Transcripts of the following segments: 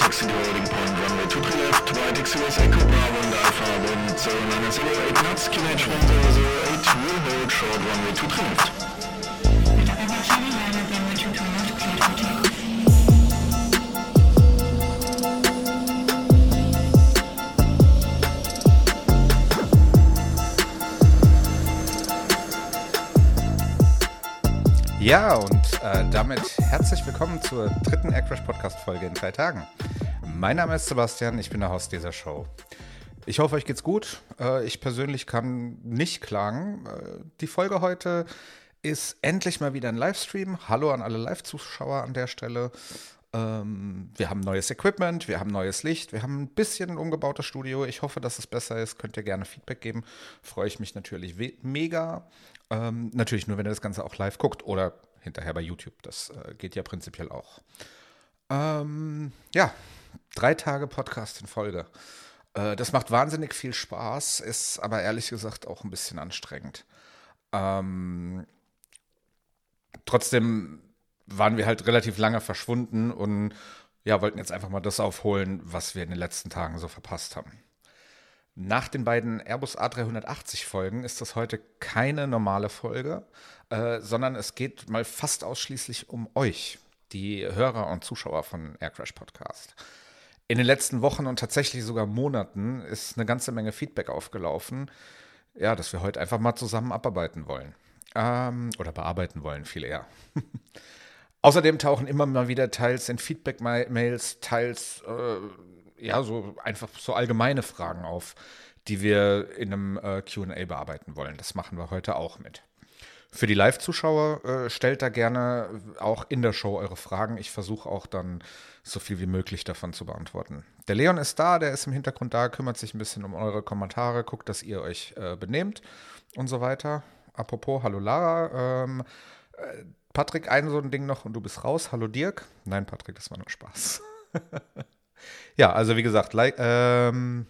taxi the holding point, runway 23 left, right XUS Echo Bravo and Alpha, wind 0908 knots, QNH 1008, will hold short, runway 23 left. Ja, und äh, damit herzlich willkommen zur dritten Aircrash Podcast Folge in drei Tagen. Mein Name ist Sebastian, ich bin der Host dieser Show. Ich hoffe, euch geht's gut. Äh, ich persönlich kann nicht klagen. Äh, die Folge heute ist endlich mal wieder ein Livestream. Hallo an alle Live-Zuschauer an der Stelle. Ähm, wir haben neues Equipment, wir haben neues Licht, wir haben ein bisschen ein umgebautes Studio. Ich hoffe, dass es besser ist. Könnt ihr gerne Feedback geben. Freue ich mich natürlich mega. Ähm, natürlich nur, wenn ihr das Ganze auch live guckt oder hinterher bei YouTube. Das äh, geht ja prinzipiell auch. Ähm, ja, drei Tage Podcast in Folge. Äh, das macht wahnsinnig viel Spaß, ist aber ehrlich gesagt auch ein bisschen anstrengend. Ähm, trotzdem waren wir halt relativ lange verschwunden und ja, wollten jetzt einfach mal das aufholen, was wir in den letzten Tagen so verpasst haben. Nach den beiden Airbus A380 Folgen ist das heute keine normale Folge, äh, sondern es geht mal fast ausschließlich um euch, die Hörer und Zuschauer von Aircrash Podcast. In den letzten Wochen und tatsächlich sogar Monaten ist eine ganze Menge Feedback aufgelaufen, ja, dass wir heute einfach mal zusammen abarbeiten wollen. Ähm, oder bearbeiten wollen, viel eher. Außerdem tauchen immer mal wieder teils in Feedback-Mails, teils äh, ja, so einfach so allgemeine Fragen auf, die wir in einem äh, QA bearbeiten wollen. Das machen wir heute auch mit. Für die Live-Zuschauer äh, stellt da gerne auch in der Show eure Fragen. Ich versuche auch dann so viel wie möglich davon zu beantworten. Der Leon ist da, der ist im Hintergrund da, kümmert sich ein bisschen um eure Kommentare, guckt, dass ihr euch äh, benehmt und so weiter. Apropos, hallo Lara. Ähm, äh, Patrick, ein so ein Ding noch und du bist raus. Hallo Dirk. Nein, Patrick, das war nur Spaß. Ja, also wie gesagt, ähm,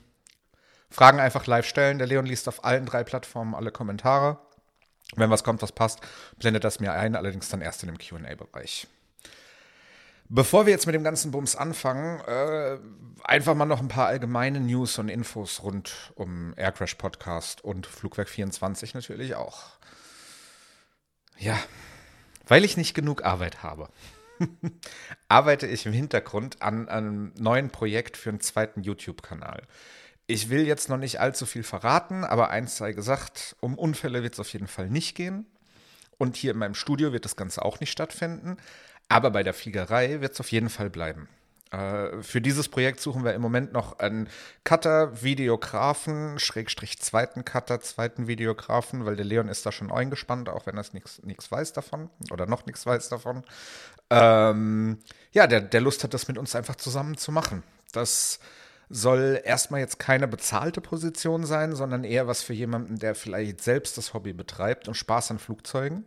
Fragen einfach live stellen. Der Leon liest auf allen drei Plattformen alle Kommentare. Wenn was kommt, was passt, blendet das mir ein, allerdings dann erst in dem QA-Bereich. Bevor wir jetzt mit dem ganzen Bums anfangen, äh, einfach mal noch ein paar allgemeine News und Infos rund um Aircrash Podcast und Flugwerk 24 natürlich auch. Ja, weil ich nicht genug Arbeit habe. arbeite ich im Hintergrund an einem neuen Projekt für einen zweiten YouTube-Kanal. Ich will jetzt noch nicht allzu viel verraten, aber eins sei gesagt, um Unfälle wird es auf jeden Fall nicht gehen. Und hier in meinem Studio wird das Ganze auch nicht stattfinden. Aber bei der Fliegerei wird es auf jeden Fall bleiben. Äh, für dieses Projekt suchen wir im Moment noch einen Cutter, Videografen, Schrägstrich zweiten Cutter, zweiten Videografen, weil der Leon ist da schon eingespannt, auch wenn er nichts weiß davon oder noch nichts weiß davon. Ähm, ja, der, der Lust hat, das mit uns einfach zusammen zu machen. Das soll erstmal jetzt keine bezahlte Position sein, sondern eher was für jemanden, der vielleicht selbst das Hobby betreibt und Spaß an Flugzeugen.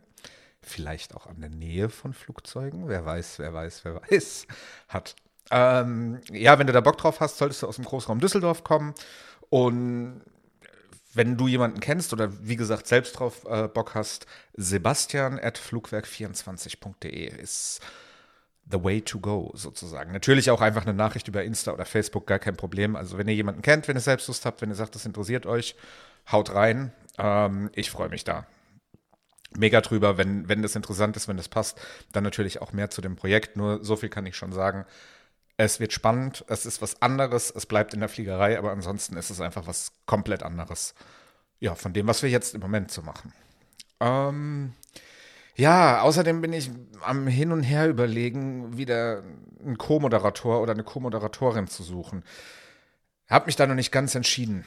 Vielleicht auch an der Nähe von Flugzeugen, wer weiß, wer weiß, wer weiß, hat. Ähm, ja, wenn du da Bock drauf hast, solltest du aus dem Großraum Düsseldorf kommen. Und wenn du jemanden kennst oder wie gesagt selbst drauf äh, Bock hast, Sebastian at flugwerk24.de ist the way to go sozusagen. Natürlich auch einfach eine Nachricht über Insta oder Facebook, gar kein Problem. Also wenn ihr jemanden kennt, wenn ihr selbst Lust habt, wenn ihr sagt, das interessiert euch, haut rein. Ähm, ich freue mich da. Mega drüber, wenn, wenn das interessant ist, wenn das passt, dann natürlich auch mehr zu dem Projekt. Nur so viel kann ich schon sagen. Es wird spannend, es ist was anderes, es bleibt in der Fliegerei, aber ansonsten ist es einfach was komplett anderes. Ja, von dem, was wir jetzt im Moment so machen. Ähm, ja, außerdem bin ich am Hin und Her überlegen, wieder einen Co-Moderator oder eine Co-Moderatorin zu suchen. Hab mich da noch nicht ganz entschieden.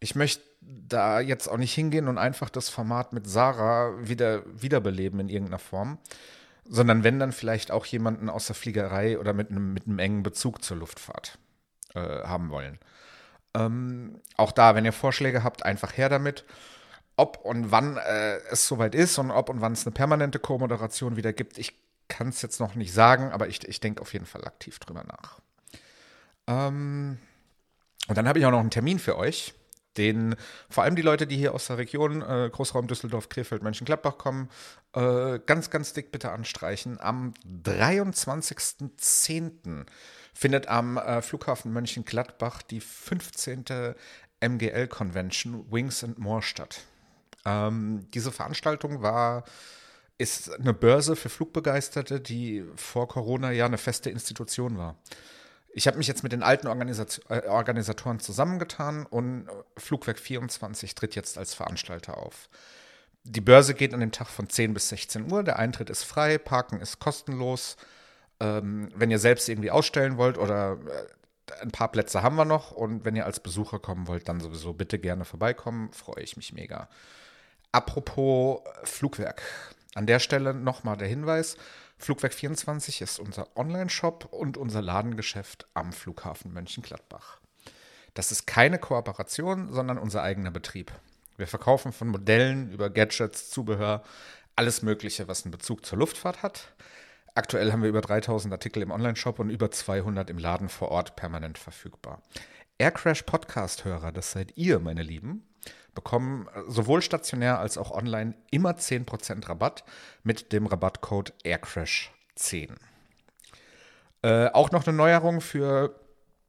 Ich möchte da jetzt auch nicht hingehen und einfach das Format mit Sarah wieder wiederbeleben in irgendeiner Form sondern wenn dann vielleicht auch jemanden aus der Fliegerei oder mit einem, mit einem engen Bezug zur Luftfahrt äh, haben wollen. Ähm, auch da, wenn ihr Vorschläge habt, einfach her damit. Ob und wann äh, es soweit ist und ob und wann es eine permanente Co-Moderation wieder gibt, ich kann es jetzt noch nicht sagen, aber ich, ich denke auf jeden Fall aktiv drüber nach. Ähm, und dann habe ich auch noch einen Termin für euch den vor allem die Leute, die hier aus der Region, äh, Großraum Düsseldorf, Krefeld, Mönchengladbach kommen, äh, ganz, ganz dick bitte anstreichen. Am 23.10. findet am äh, Flughafen Mönchengladbach die 15. MGL-Convention Wings and More statt. Ähm, diese Veranstaltung war ist eine Börse für Flugbegeisterte, die vor Corona ja eine feste Institution war. Ich habe mich jetzt mit den alten Organisat äh, Organisatoren zusammengetan und Flugwerk 24 tritt jetzt als Veranstalter auf. Die Börse geht an dem Tag von 10 bis 16 Uhr. Der Eintritt ist frei, Parken ist kostenlos. Ähm, wenn ihr selbst irgendwie ausstellen wollt oder äh, ein paar Plätze haben wir noch und wenn ihr als Besucher kommen wollt, dann sowieso bitte gerne vorbeikommen. Freue ich mich mega. Apropos Flugwerk. An der Stelle nochmal der Hinweis: Flugwerk24 ist unser Online-Shop und unser Ladengeschäft am Flughafen Mönchengladbach. Das ist keine Kooperation, sondern unser eigener Betrieb. Wir verkaufen von Modellen über Gadgets, Zubehör, alles Mögliche, was einen Bezug zur Luftfahrt hat. Aktuell haben wir über 3000 Artikel im Online-Shop und über 200 im Laden vor Ort permanent verfügbar. Aircrash Podcast-Hörer, das seid ihr, meine Lieben, bekommen sowohl stationär als auch online immer 10% Rabatt mit dem Rabattcode AirCrash10. Äh, auch noch eine Neuerung für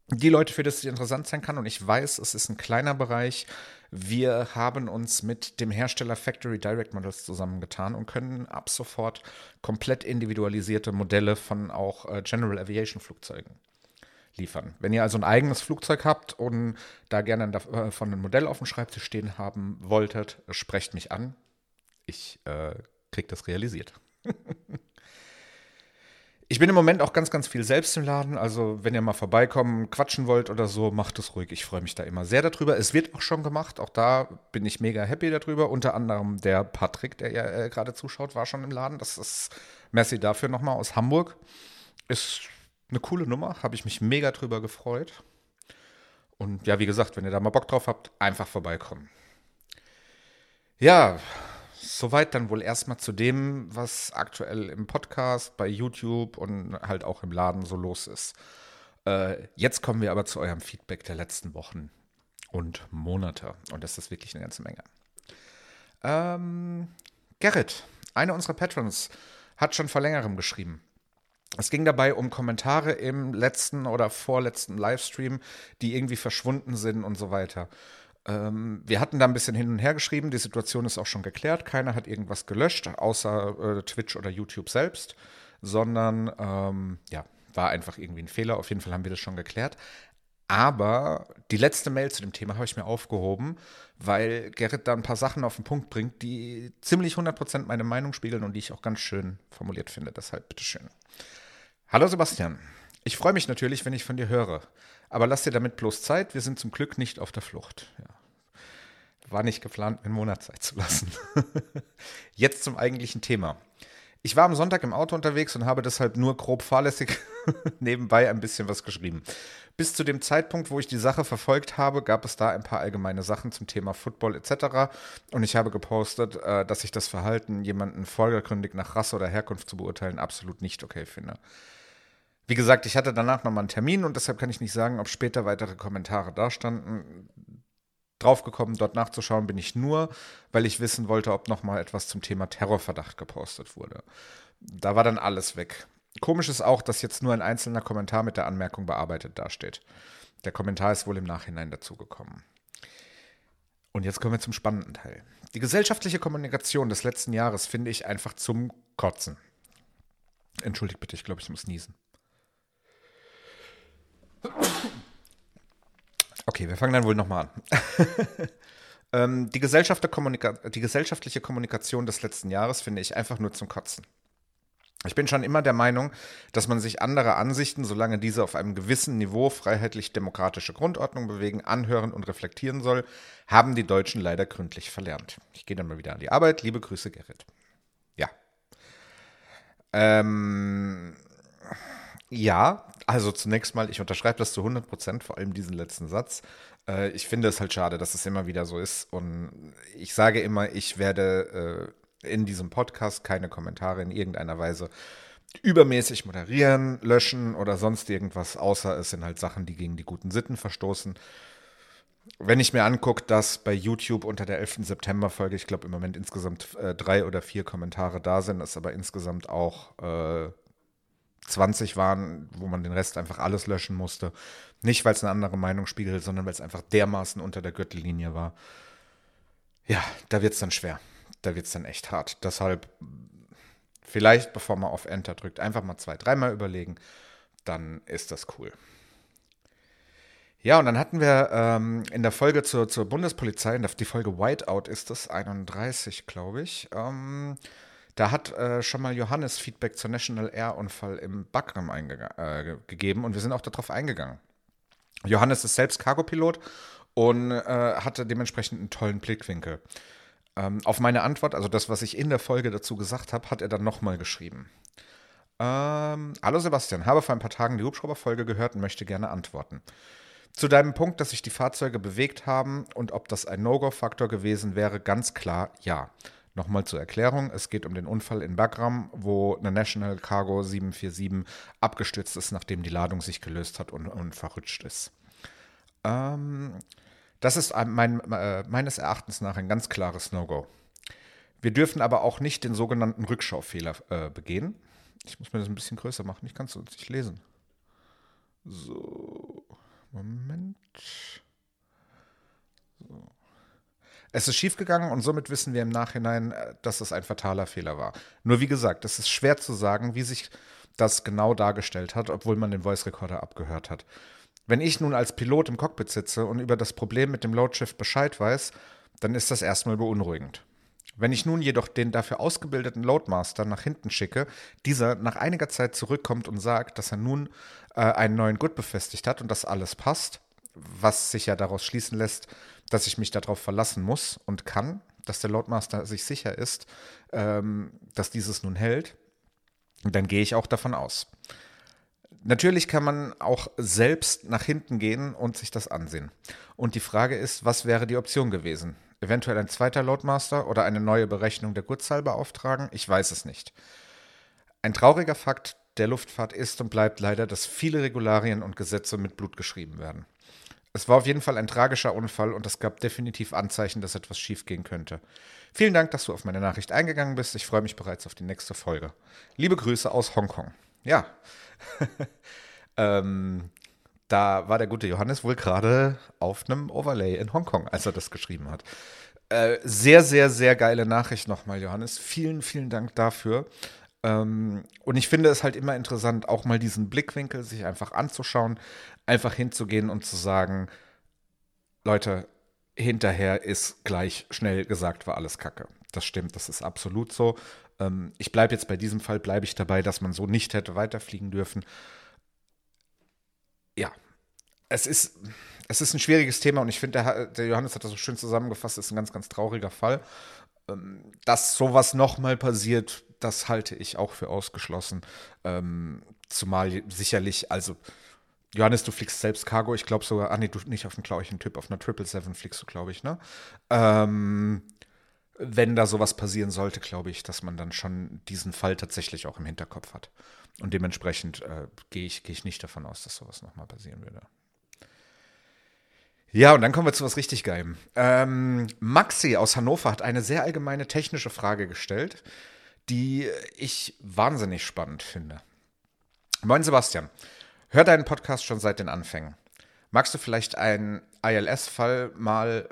die Leute, für das es interessant sein kann. Und ich weiß, es ist ein kleiner Bereich. Wir haben uns mit dem Hersteller Factory Direct Models zusammengetan und können ab sofort komplett individualisierte Modelle von auch äh, General Aviation Flugzeugen liefern. Wenn ihr also ein eigenes Flugzeug habt und da gerne äh, von einem Modell auf dem Schreibtisch stehen haben wolltet, sprecht mich an. Ich äh, krieg das realisiert. ich bin im Moment auch ganz, ganz viel selbst im Laden. Also, wenn ihr mal vorbeikommen, quatschen wollt oder so, macht es ruhig. Ich freue mich da immer sehr darüber. Es wird auch schon gemacht. Auch da bin ich mega happy darüber. Unter anderem der Patrick, der ja äh, gerade zuschaut, war schon im Laden. Das ist Messi dafür nochmal aus Hamburg. Ist eine coole Nummer, habe ich mich mega drüber gefreut. Und ja, wie gesagt, wenn ihr da mal Bock drauf habt, einfach vorbeikommen. Ja, soweit dann wohl erstmal zu dem, was aktuell im Podcast, bei YouTube und halt auch im Laden so los ist. Äh, jetzt kommen wir aber zu eurem Feedback der letzten Wochen und Monate. Und das ist wirklich eine ganze Menge. Ähm, Gerrit, einer unserer Patrons, hat schon vor längerem geschrieben. Es ging dabei um Kommentare im letzten oder vorletzten Livestream, die irgendwie verschwunden sind und so weiter. Ähm, wir hatten da ein bisschen hin und her geschrieben. Die Situation ist auch schon geklärt. Keiner hat irgendwas gelöscht, außer äh, Twitch oder YouTube selbst, sondern ähm, ja, war einfach irgendwie ein Fehler. Auf jeden Fall haben wir das schon geklärt. Aber die letzte Mail zu dem Thema habe ich mir aufgehoben, weil Gerrit da ein paar Sachen auf den Punkt bringt, die ziemlich 100% meine Meinung spiegeln und die ich auch ganz schön formuliert finde. Deshalb bitteschön. Hallo Sebastian. Ich freue mich natürlich, wenn ich von dir höre. Aber lass dir damit bloß Zeit. Wir sind zum Glück nicht auf der Flucht. Ja. War nicht geplant, einen Monat Zeit zu lassen. Jetzt zum eigentlichen Thema. Ich war am Sonntag im Auto unterwegs und habe deshalb nur grob fahrlässig nebenbei ein bisschen was geschrieben. Bis zu dem Zeitpunkt, wo ich die Sache verfolgt habe, gab es da ein paar allgemeine Sachen zum Thema Football etc. Und ich habe gepostet, äh, dass ich das Verhalten, jemanden vordergründig nach Rasse oder Herkunft zu beurteilen, absolut nicht okay finde. Wie gesagt, ich hatte danach nochmal einen Termin und deshalb kann ich nicht sagen, ob später weitere Kommentare da standen. Draufgekommen, dort nachzuschauen, bin ich nur, weil ich wissen wollte, ob nochmal etwas zum Thema Terrorverdacht gepostet wurde. Da war dann alles weg. Komisch ist auch, dass jetzt nur ein einzelner Kommentar mit der Anmerkung bearbeitet dasteht. Der Kommentar ist wohl im Nachhinein dazugekommen. Und jetzt kommen wir zum spannenden Teil. Die gesellschaftliche Kommunikation des letzten Jahres finde ich einfach zum Kotzen. Entschuldigt bitte, ich glaube, ich muss niesen. Okay, wir fangen dann wohl nochmal an. ähm, die, die gesellschaftliche Kommunikation des letzten Jahres finde ich einfach nur zum Kotzen. Ich bin schon immer der Meinung, dass man sich andere Ansichten, solange diese auf einem gewissen Niveau freiheitlich-demokratische Grundordnung bewegen, anhören und reflektieren soll, haben die Deutschen leider gründlich verlernt. Ich gehe dann mal wieder an die Arbeit. Liebe Grüße, Gerrit. Ja. Ähm, ja, also zunächst mal, ich unterschreibe das zu 100 Prozent, vor allem diesen letzten Satz. Äh, ich finde es halt schade, dass es immer wieder so ist. Und ich sage immer, ich werde äh, in diesem Podcast keine Kommentare in irgendeiner Weise übermäßig moderieren, löschen oder sonst irgendwas, außer es sind halt Sachen, die gegen die guten Sitten verstoßen. Wenn ich mir angucke, dass bei YouTube unter der 11. September-Folge, ich glaube im Moment insgesamt äh, drei oder vier Kommentare da sind, es aber insgesamt auch äh, 20 waren, wo man den Rest einfach alles löschen musste. Nicht, weil es eine andere Meinung spiegelt, sondern weil es einfach dermaßen unter der Gürtellinie war. Ja, da wird es dann schwer. Da wird es dann echt hart. Deshalb vielleicht, bevor man auf Enter drückt, einfach mal zwei, dreimal überlegen. Dann ist das cool. Ja, und dann hatten wir ähm, in der Folge zur, zur Bundespolizei, die Folge Whiteout ist das, 31, glaube ich. Ähm, da hat äh, schon mal Johannes Feedback zur National Air-Unfall im Bagram äh, gegeben und wir sind auch darauf eingegangen. Johannes ist selbst Cargopilot und äh, hatte dementsprechend einen tollen Blickwinkel. Ähm, auf meine Antwort, also das, was ich in der Folge dazu gesagt habe, hat er dann nochmal geschrieben. Ähm, Hallo Sebastian, habe vor ein paar Tagen die Hubschrauberfolge gehört und möchte gerne antworten. Zu deinem Punkt, dass sich die Fahrzeuge bewegt haben und ob das ein No-Go-Faktor gewesen wäre, ganz klar ja. Nochmal zur Erklärung, es geht um den Unfall in Bagram, wo eine National Cargo 747 abgestürzt ist, nachdem die Ladung sich gelöst hat und, und verrutscht ist. Ähm, das ist mein, äh, meines Erachtens nach ein ganz klares No-Go. Wir dürfen aber auch nicht den sogenannten Rückschaufehler äh, begehen. Ich muss mir das ein bisschen größer machen, ich kann es nicht lesen. So. Moment. So. Es ist schiefgegangen und somit wissen wir im Nachhinein, äh, dass es ein fataler Fehler war. Nur wie gesagt, es ist schwer zu sagen, wie sich das genau dargestellt hat, obwohl man den Voice Recorder abgehört hat. Wenn ich nun als Pilot im Cockpit sitze und über das Problem mit dem Loadshift Bescheid weiß, dann ist das erstmal beunruhigend. Wenn ich nun jedoch den dafür ausgebildeten Loadmaster nach hinten schicke, dieser nach einiger Zeit zurückkommt und sagt, dass er nun äh, einen neuen Gurt befestigt hat und dass alles passt, was sich ja daraus schließen lässt, dass ich mich darauf verlassen muss und kann, dass der Loadmaster sich sicher ist, ähm, dass dieses nun hält, dann gehe ich auch davon aus. Natürlich kann man auch selbst nach hinten gehen und sich das ansehen. Und die Frage ist, was wäre die Option gewesen? Eventuell ein zweiter Loadmaster oder eine neue Berechnung der Gurtzahl beauftragen? Ich weiß es nicht. Ein trauriger Fakt der Luftfahrt ist und bleibt leider, dass viele Regularien und Gesetze mit Blut geschrieben werden. Es war auf jeden Fall ein tragischer Unfall und es gab definitiv Anzeichen, dass etwas schiefgehen könnte. Vielen Dank, dass du auf meine Nachricht eingegangen bist. Ich freue mich bereits auf die nächste Folge. Liebe Grüße aus Hongkong. Ja, ähm, da war der gute Johannes wohl gerade auf einem Overlay in Hongkong, als er das geschrieben hat. Äh, sehr, sehr, sehr geile Nachricht nochmal, Johannes. Vielen, vielen Dank dafür. Ähm, und ich finde es halt immer interessant, auch mal diesen Blickwinkel sich einfach anzuschauen, einfach hinzugehen und zu sagen, Leute, hinterher ist gleich schnell gesagt, war alles Kacke. Das stimmt, das ist absolut so. Ähm, ich bleibe jetzt bei diesem Fall, bleibe ich dabei, dass man so nicht hätte weiterfliegen dürfen. Ja, es ist, es ist ein schwieriges Thema und ich finde, der, der Johannes hat das so schön zusammengefasst, ist ein ganz, ganz trauriger Fall. Ähm, dass sowas nochmal passiert, das halte ich auch für ausgeschlossen. Ähm, zumal sicherlich, also Johannes, du fliegst selbst Cargo, ich glaube sogar, ah nee, du nicht auf dem gleichen Typ, auf einer 777 fliegst du, glaube ich, ne? Ähm, wenn da sowas passieren sollte, glaube ich, dass man dann schon diesen Fall tatsächlich auch im Hinterkopf hat. Und dementsprechend äh, gehe ich, geh ich nicht davon aus, dass sowas nochmal passieren würde. Ja, und dann kommen wir zu was richtig Geilem. Ähm, Maxi aus Hannover hat eine sehr allgemeine technische Frage gestellt, die ich wahnsinnig spannend finde. Moin Sebastian, hör deinen Podcast schon seit den Anfängen. Magst du vielleicht einen ILS-Fall mal,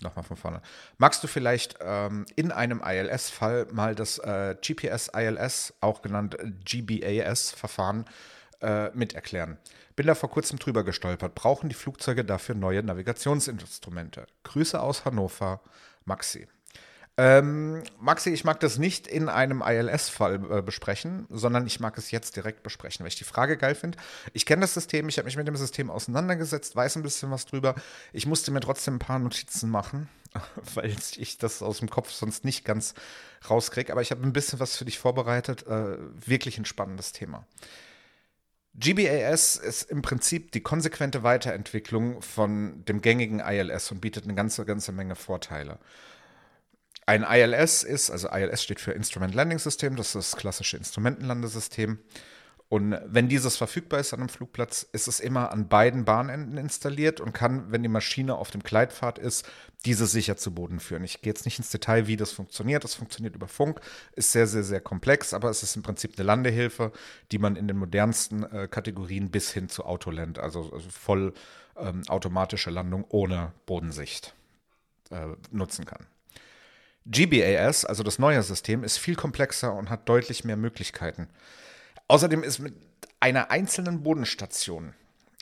nochmal von vorne, magst du vielleicht ähm, in einem ILS-Fall mal das äh, GPS-ILS, auch genannt GBAS-Verfahren, äh, miterklären? Bin da vor kurzem drüber gestolpert. Brauchen die Flugzeuge dafür neue Navigationsinstrumente? Grüße aus Hannover, Maxi. Ähm, Maxi, ich mag das nicht in einem ILS-Fall äh, besprechen, sondern ich mag es jetzt direkt besprechen, weil ich die Frage geil finde. Ich kenne das System, ich habe mich mit dem System auseinandergesetzt, weiß ein bisschen was drüber. Ich musste mir trotzdem ein paar Notizen machen, weil ich das aus dem Kopf sonst nicht ganz rauskriege. Aber ich habe ein bisschen was für dich vorbereitet. Äh, wirklich ein spannendes Thema. GBAS ist im Prinzip die konsequente Weiterentwicklung von dem gängigen ILS und bietet eine ganze, ganze Menge Vorteile. Ein ILS ist, also ILS steht für Instrument Landing System, das ist das klassische Instrumentenlandesystem. Und wenn dieses verfügbar ist an einem Flugplatz, ist es immer an beiden Bahnenden installiert und kann, wenn die Maschine auf dem Gleitpfad ist, diese sicher zu Boden führen. Ich gehe jetzt nicht ins Detail, wie das funktioniert. Das funktioniert über Funk, ist sehr, sehr, sehr komplex, aber es ist im Prinzip eine Landehilfe, die man in den modernsten äh, Kategorien bis hin zu Autoland, also, also voll ähm, automatische Landung ohne Bodensicht äh, nutzen kann. GBAS, also das neue System, ist viel komplexer und hat deutlich mehr Möglichkeiten. Außerdem ist mit einer einzelnen Bodenstation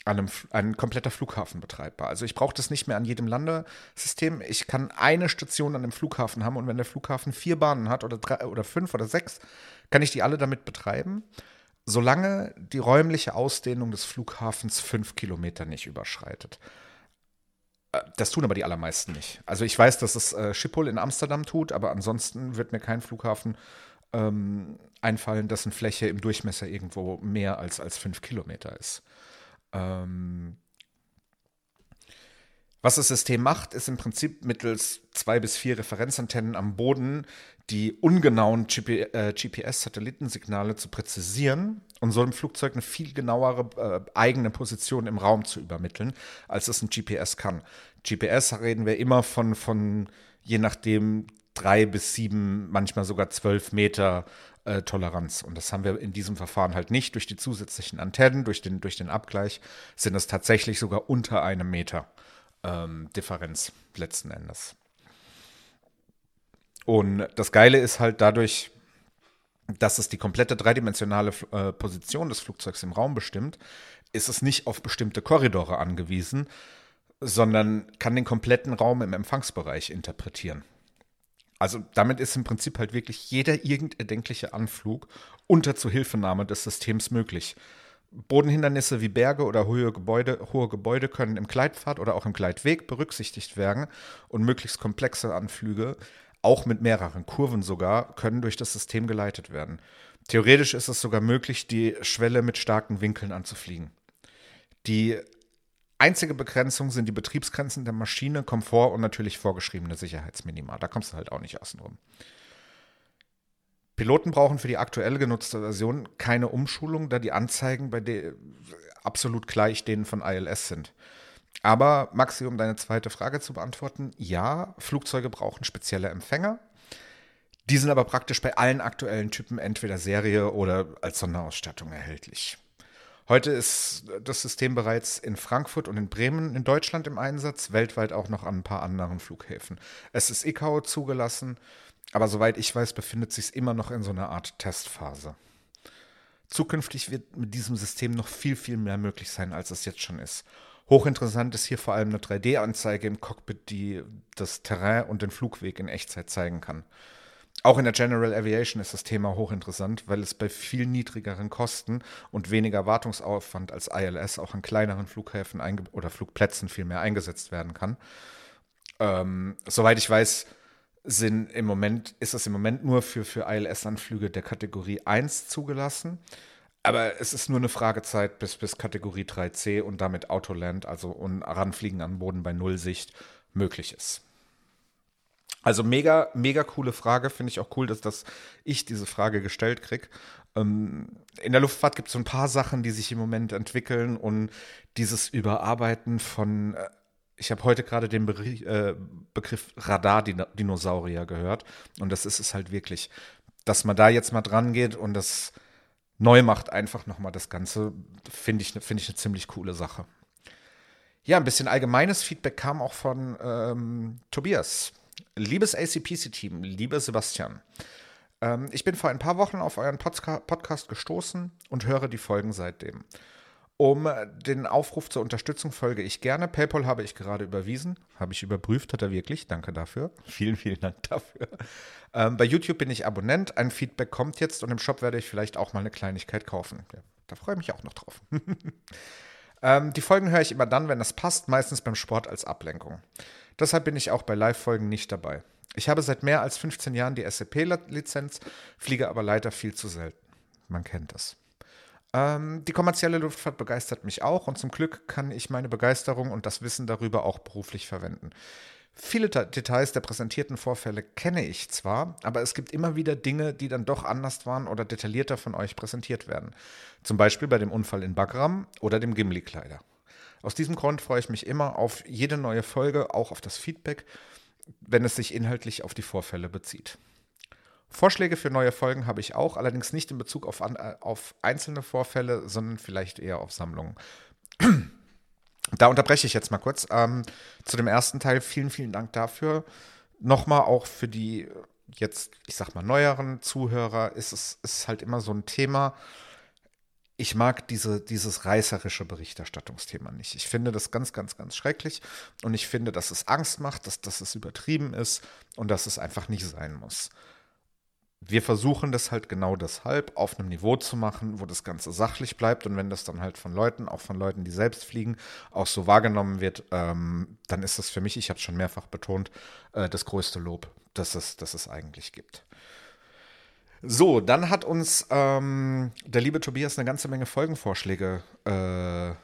einem, ein kompletter Flughafen betreibbar. Also ich brauche das nicht mehr an jedem Landesystem. Ich kann eine Station an einem Flughafen haben und wenn der Flughafen vier Bahnen hat oder drei oder fünf oder sechs, kann ich die alle damit betreiben, solange die räumliche Ausdehnung des Flughafens fünf Kilometer nicht überschreitet. Äh, das tun aber die allermeisten nicht. Also ich weiß, dass es äh, Schiphol in Amsterdam tut, aber ansonsten wird mir kein Flughafen ähm, einfallen, dessen Fläche im Durchmesser irgendwo mehr als, als fünf Kilometer ist. Ähm, was das System macht, ist im Prinzip mittels zwei bis vier Referenzantennen am Boden die ungenauen äh, GPS-Satellitensignale zu präzisieren und so dem Flugzeug eine viel genauere äh, eigene Position im Raum zu übermitteln, als es ein GPS kann. GPS reden wir immer von, von je nachdem drei bis sieben, manchmal sogar zwölf Meter äh, Toleranz. Und das haben wir in diesem Verfahren halt nicht. Durch die zusätzlichen Antennen, durch den, durch den Abgleich sind es tatsächlich sogar unter einem Meter ähm, Differenz letzten Endes. Und das Geile ist halt dadurch, dass es die komplette dreidimensionale äh, Position des Flugzeugs im Raum bestimmt, ist es nicht auf bestimmte Korridore angewiesen, sondern kann den kompletten Raum im Empfangsbereich interpretieren. Also damit ist im Prinzip halt wirklich jeder irgend erdenkliche Anflug unter Zuhilfenahme des Systems möglich. Bodenhindernisse wie Berge oder hohe Gebäude, hohe Gebäude können im Gleitpfad oder auch im Gleitweg berücksichtigt werden und möglichst komplexe Anflüge, auch mit mehreren Kurven sogar, können durch das System geleitet werden. Theoretisch ist es sogar möglich, die Schwelle mit starken Winkeln anzufliegen. Die Einzige Begrenzung sind die Betriebsgrenzen der Maschine, Komfort und natürlich vorgeschriebene Sicherheitsminima. Da kommst du halt auch nicht außen rum. Piloten brauchen für die aktuell genutzte Version keine Umschulung, da die Anzeigen bei der absolut gleich denen von ILS sind. Aber Maxi, um deine zweite Frage zu beantworten, ja, Flugzeuge brauchen spezielle Empfänger. Die sind aber praktisch bei allen aktuellen Typen entweder Serie oder als Sonderausstattung erhältlich. Heute ist das System bereits in Frankfurt und in Bremen in Deutschland im Einsatz, weltweit auch noch an ein paar anderen Flughäfen. Es ist ICAO zugelassen, aber soweit ich weiß, befindet sich es immer noch in so einer Art Testphase. Zukünftig wird mit diesem System noch viel, viel mehr möglich sein, als es jetzt schon ist. Hochinteressant ist hier vor allem eine 3D-Anzeige im Cockpit, die das Terrain und den Flugweg in Echtzeit zeigen kann. Auch in der General Aviation ist das Thema hochinteressant, weil es bei viel niedrigeren Kosten und weniger Wartungsaufwand als ILS auch an kleineren Flughäfen oder Flugplätzen viel mehr eingesetzt werden kann. Ähm, soweit ich weiß, sind im Moment, ist es im Moment nur für, für ILS-Anflüge der Kategorie 1 zugelassen. Aber es ist nur eine Fragezeit bis, bis Kategorie 3C und damit Autoland, also und Ranfliegen an Boden bei Nullsicht, möglich ist. Also mega, mega coole Frage. Finde ich auch cool, dass das ich diese Frage gestellt kriege. Ähm, in der Luftfahrt gibt es so ein paar Sachen, die sich im Moment entwickeln und dieses Überarbeiten von, äh, ich habe heute gerade den Be äh, Begriff Radar-Dinosaurier gehört und das ist es halt wirklich, dass man da jetzt mal dran geht und das neu macht einfach nochmal das Ganze, finde ich, find ich eine ziemlich coole Sache. Ja, ein bisschen allgemeines Feedback kam auch von ähm, Tobias. Liebes ACPC-Team, lieber Sebastian, ähm, ich bin vor ein paar Wochen auf euren Podca Podcast gestoßen und höre die Folgen seitdem. Um den Aufruf zur Unterstützung folge ich gerne. PayPal habe ich gerade überwiesen. Habe ich überprüft, hat er wirklich. Danke dafür. Vielen, vielen Dank dafür. Ähm, bei YouTube bin ich Abonnent. Ein Feedback kommt jetzt und im Shop werde ich vielleicht auch mal eine Kleinigkeit kaufen. Ja, da freue ich mich auch noch drauf. ähm, die Folgen höre ich immer dann, wenn es passt, meistens beim Sport als Ablenkung. Deshalb bin ich auch bei Live-Folgen nicht dabei. Ich habe seit mehr als 15 Jahren die SAP-Lizenz, fliege aber leider viel zu selten. Man kennt das. Ähm, die kommerzielle Luftfahrt begeistert mich auch und zum Glück kann ich meine Begeisterung und das Wissen darüber auch beruflich verwenden. Viele Details der präsentierten Vorfälle kenne ich zwar, aber es gibt immer wieder Dinge, die dann doch anders waren oder detaillierter von euch präsentiert werden. Zum Beispiel bei dem Unfall in Bagram oder dem Gimli-Kleider. Aus diesem Grund freue ich mich immer auf jede neue Folge, auch auf das Feedback, wenn es sich inhaltlich auf die Vorfälle bezieht. Vorschläge für neue Folgen habe ich auch, allerdings nicht in Bezug auf, äh, auf einzelne Vorfälle, sondern vielleicht eher auf Sammlungen. Da unterbreche ich jetzt mal kurz. Ähm, zu dem ersten Teil vielen, vielen Dank dafür. Nochmal auch für die jetzt, ich sag mal, neueren Zuhörer ist es ist halt immer so ein Thema. Ich mag diese, dieses reißerische Berichterstattungsthema nicht. Ich finde das ganz, ganz, ganz schrecklich und ich finde, dass es Angst macht, dass, dass es übertrieben ist und dass es einfach nicht sein muss wir versuchen das halt genau deshalb auf einem Niveau zu machen, wo das Ganze sachlich bleibt. Und wenn das dann halt von Leuten, auch von Leuten, die selbst fliegen, auch so wahrgenommen wird, ähm, dann ist das für mich, ich habe es schon mehrfach betont, äh, das größte Lob, das es, das es eigentlich gibt. So, dann hat uns ähm, der liebe Tobias eine ganze Menge Folgenvorschläge äh,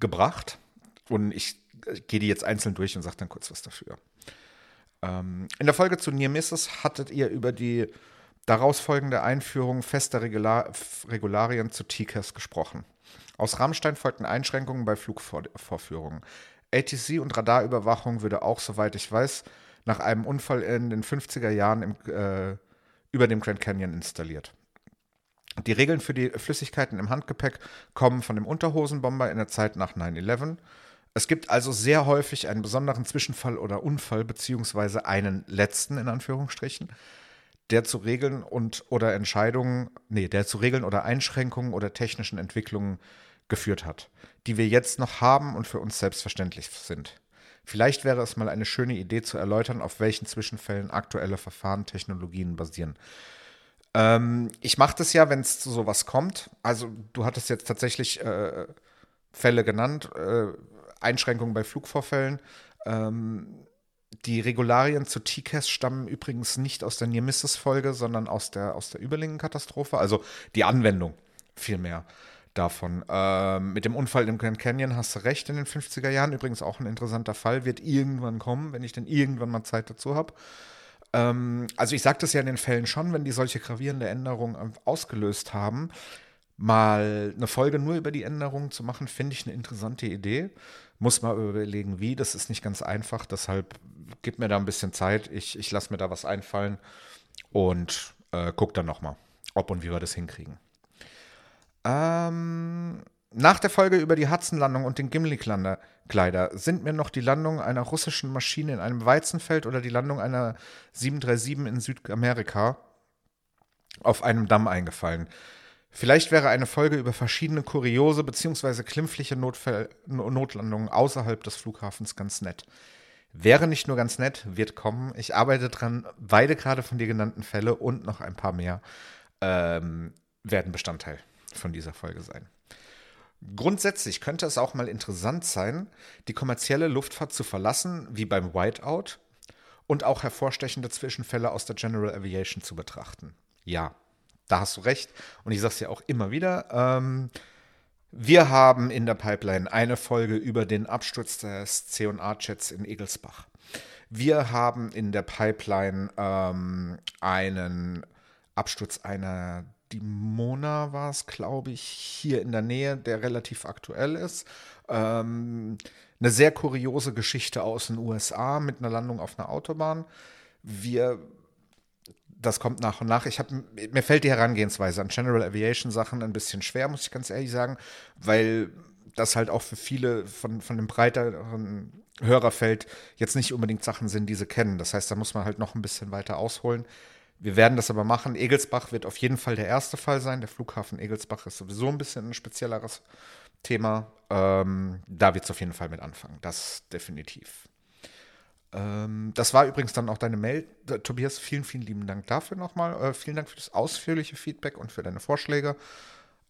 gebracht. Und ich äh, gehe die jetzt einzeln durch und sage dann kurz was dafür. Ähm, in der Folge zu Near Misses hattet ihr über die daraus folgende Einführung fester Regular Regularien zu TCAS gesprochen. Aus Rammstein folgten Einschränkungen bei Flugvorführungen. ATC und Radarüberwachung würde auch, soweit ich weiß, nach einem Unfall in den 50er Jahren im, äh, über dem Grand Canyon installiert. Die Regeln für die Flüssigkeiten im Handgepäck kommen von dem Unterhosenbomber in der Zeit nach 9-11 es gibt also sehr häufig einen besonderen Zwischenfall oder Unfall, beziehungsweise einen letzten in Anführungsstrichen, der zu Regeln und oder Entscheidungen, nee, der zu Regeln oder Einschränkungen oder technischen Entwicklungen geführt hat, die wir jetzt noch haben und für uns selbstverständlich sind. Vielleicht wäre es mal eine schöne Idee zu erläutern, auf welchen Zwischenfällen aktuelle Verfahren, Technologien basieren. Ähm, ich mache das ja, wenn es zu sowas kommt. Also du hattest jetzt tatsächlich äh, Fälle genannt. Äh, Einschränkungen bei Flugvorfällen. Ähm, die Regularien zu TCAS stammen übrigens nicht aus der Near Misses-Folge, sondern aus der, aus der Überlingen-Katastrophe. Also die Anwendung vielmehr davon. Ähm, mit dem Unfall im Grand Canyon hast du recht in den 50er Jahren. Übrigens auch ein interessanter Fall. Wird irgendwann kommen, wenn ich denn irgendwann mal Zeit dazu habe. Ähm, also ich sage das ja in den Fällen schon, wenn die solche gravierende Änderungen ausgelöst haben. Mal eine Folge nur über die Änderungen zu machen, finde ich eine interessante Idee. Muss mal überlegen, wie. Das ist nicht ganz einfach. Deshalb gib mir da ein bisschen Zeit. Ich, ich lasse mir da was einfallen und äh, guck dann nochmal, ob und wie wir das hinkriegen. Ähm, nach der Folge über die Hudson-Landung und den Gimli-Kleider sind mir noch die Landung einer russischen Maschine in einem Weizenfeld oder die Landung einer 737 in Südamerika auf einem Damm eingefallen. Vielleicht wäre eine Folge über verschiedene kuriose bzw. klimpfliche Notfall Notlandungen außerhalb des Flughafens ganz nett. Wäre nicht nur ganz nett, wird kommen. Ich arbeite dran. Beide gerade von dir genannten Fälle und noch ein paar mehr ähm, werden Bestandteil von dieser Folge sein. Grundsätzlich könnte es auch mal interessant sein, die kommerzielle Luftfahrt zu verlassen, wie beim Whiteout, und auch hervorstechende Zwischenfälle aus der General Aviation zu betrachten. Ja, da hast du recht. Und ich sage es ja auch immer wieder. Ähm, wir haben in der Pipeline eine Folge über den Absturz des C&A-Jets in Egelsbach. Wir haben in der Pipeline ähm, einen Absturz einer Dimona war es, glaube ich, hier in der Nähe, der relativ aktuell ist. Ähm, eine sehr kuriose Geschichte aus den USA mit einer Landung auf einer Autobahn. Wir das kommt nach und nach. Ich habe mir fällt die Herangehensweise an General Aviation Sachen ein bisschen schwer, muss ich ganz ehrlich sagen, weil das halt auch für viele von, von dem breiteren Hörerfeld jetzt nicht unbedingt Sachen sind, die sie kennen. Das heißt, da muss man halt noch ein bisschen weiter ausholen. Wir werden das aber machen. Egelsbach wird auf jeden Fall der erste Fall sein. Der Flughafen Egelsbach ist sowieso ein bisschen ein spezielleres Thema. Ähm, da wird es auf jeden Fall mit anfangen. Das definitiv. Ähm, das war übrigens dann auch deine Mail, Tobias. Vielen, vielen lieben Dank dafür nochmal. Äh, vielen Dank für das ausführliche Feedback und für deine Vorschläge.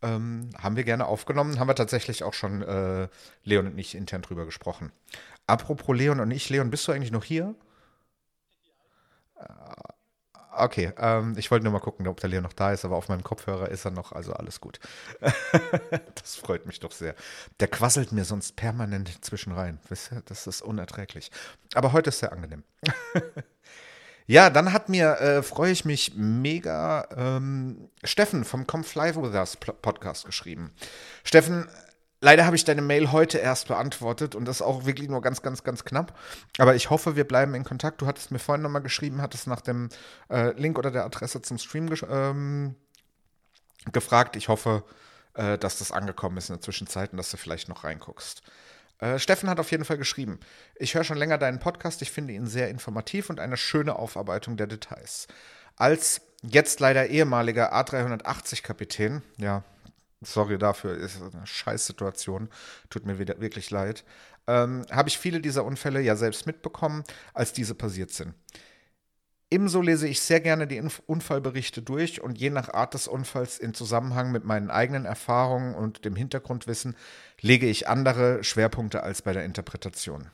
Ähm, haben wir gerne aufgenommen. Haben wir tatsächlich auch schon äh, Leon und ich intern drüber gesprochen. Apropos Leon und ich, Leon, bist du eigentlich noch hier? Okay, ähm, ich wollte nur mal gucken, ob der Leo noch da ist, aber auf meinem Kopfhörer ist er noch, also alles gut. das freut mich doch sehr. Der quasselt mir sonst permanent zwischen rein. Das ist unerträglich. Aber heute ist sehr angenehm. ja, dann hat mir, äh, freue ich mich mega, ähm, Steffen vom Come Fly With Us Podcast geschrieben. Steffen Leider habe ich deine Mail heute erst beantwortet und das auch wirklich nur ganz, ganz, ganz knapp. Aber ich hoffe, wir bleiben in Kontakt. Du hattest mir vorhin nochmal geschrieben, hattest nach dem äh, Link oder der Adresse zum Stream ähm, gefragt. Ich hoffe, äh, dass das angekommen ist in der Zwischenzeit und dass du vielleicht noch reinguckst. Äh, Steffen hat auf jeden Fall geschrieben, ich höre schon länger deinen Podcast, ich finde ihn sehr informativ und eine schöne Aufarbeitung der Details. Als jetzt leider ehemaliger A380-Kapitän, ja, sorry dafür, ist eine Scheißsituation, tut mir wieder, wirklich leid, ähm, habe ich viele dieser Unfälle ja selbst mitbekommen, als diese passiert sind. Ebenso lese ich sehr gerne die Unfallberichte durch und je nach Art des Unfalls in Zusammenhang mit meinen eigenen Erfahrungen und dem Hintergrundwissen lege ich andere Schwerpunkte als bei der Interpretation.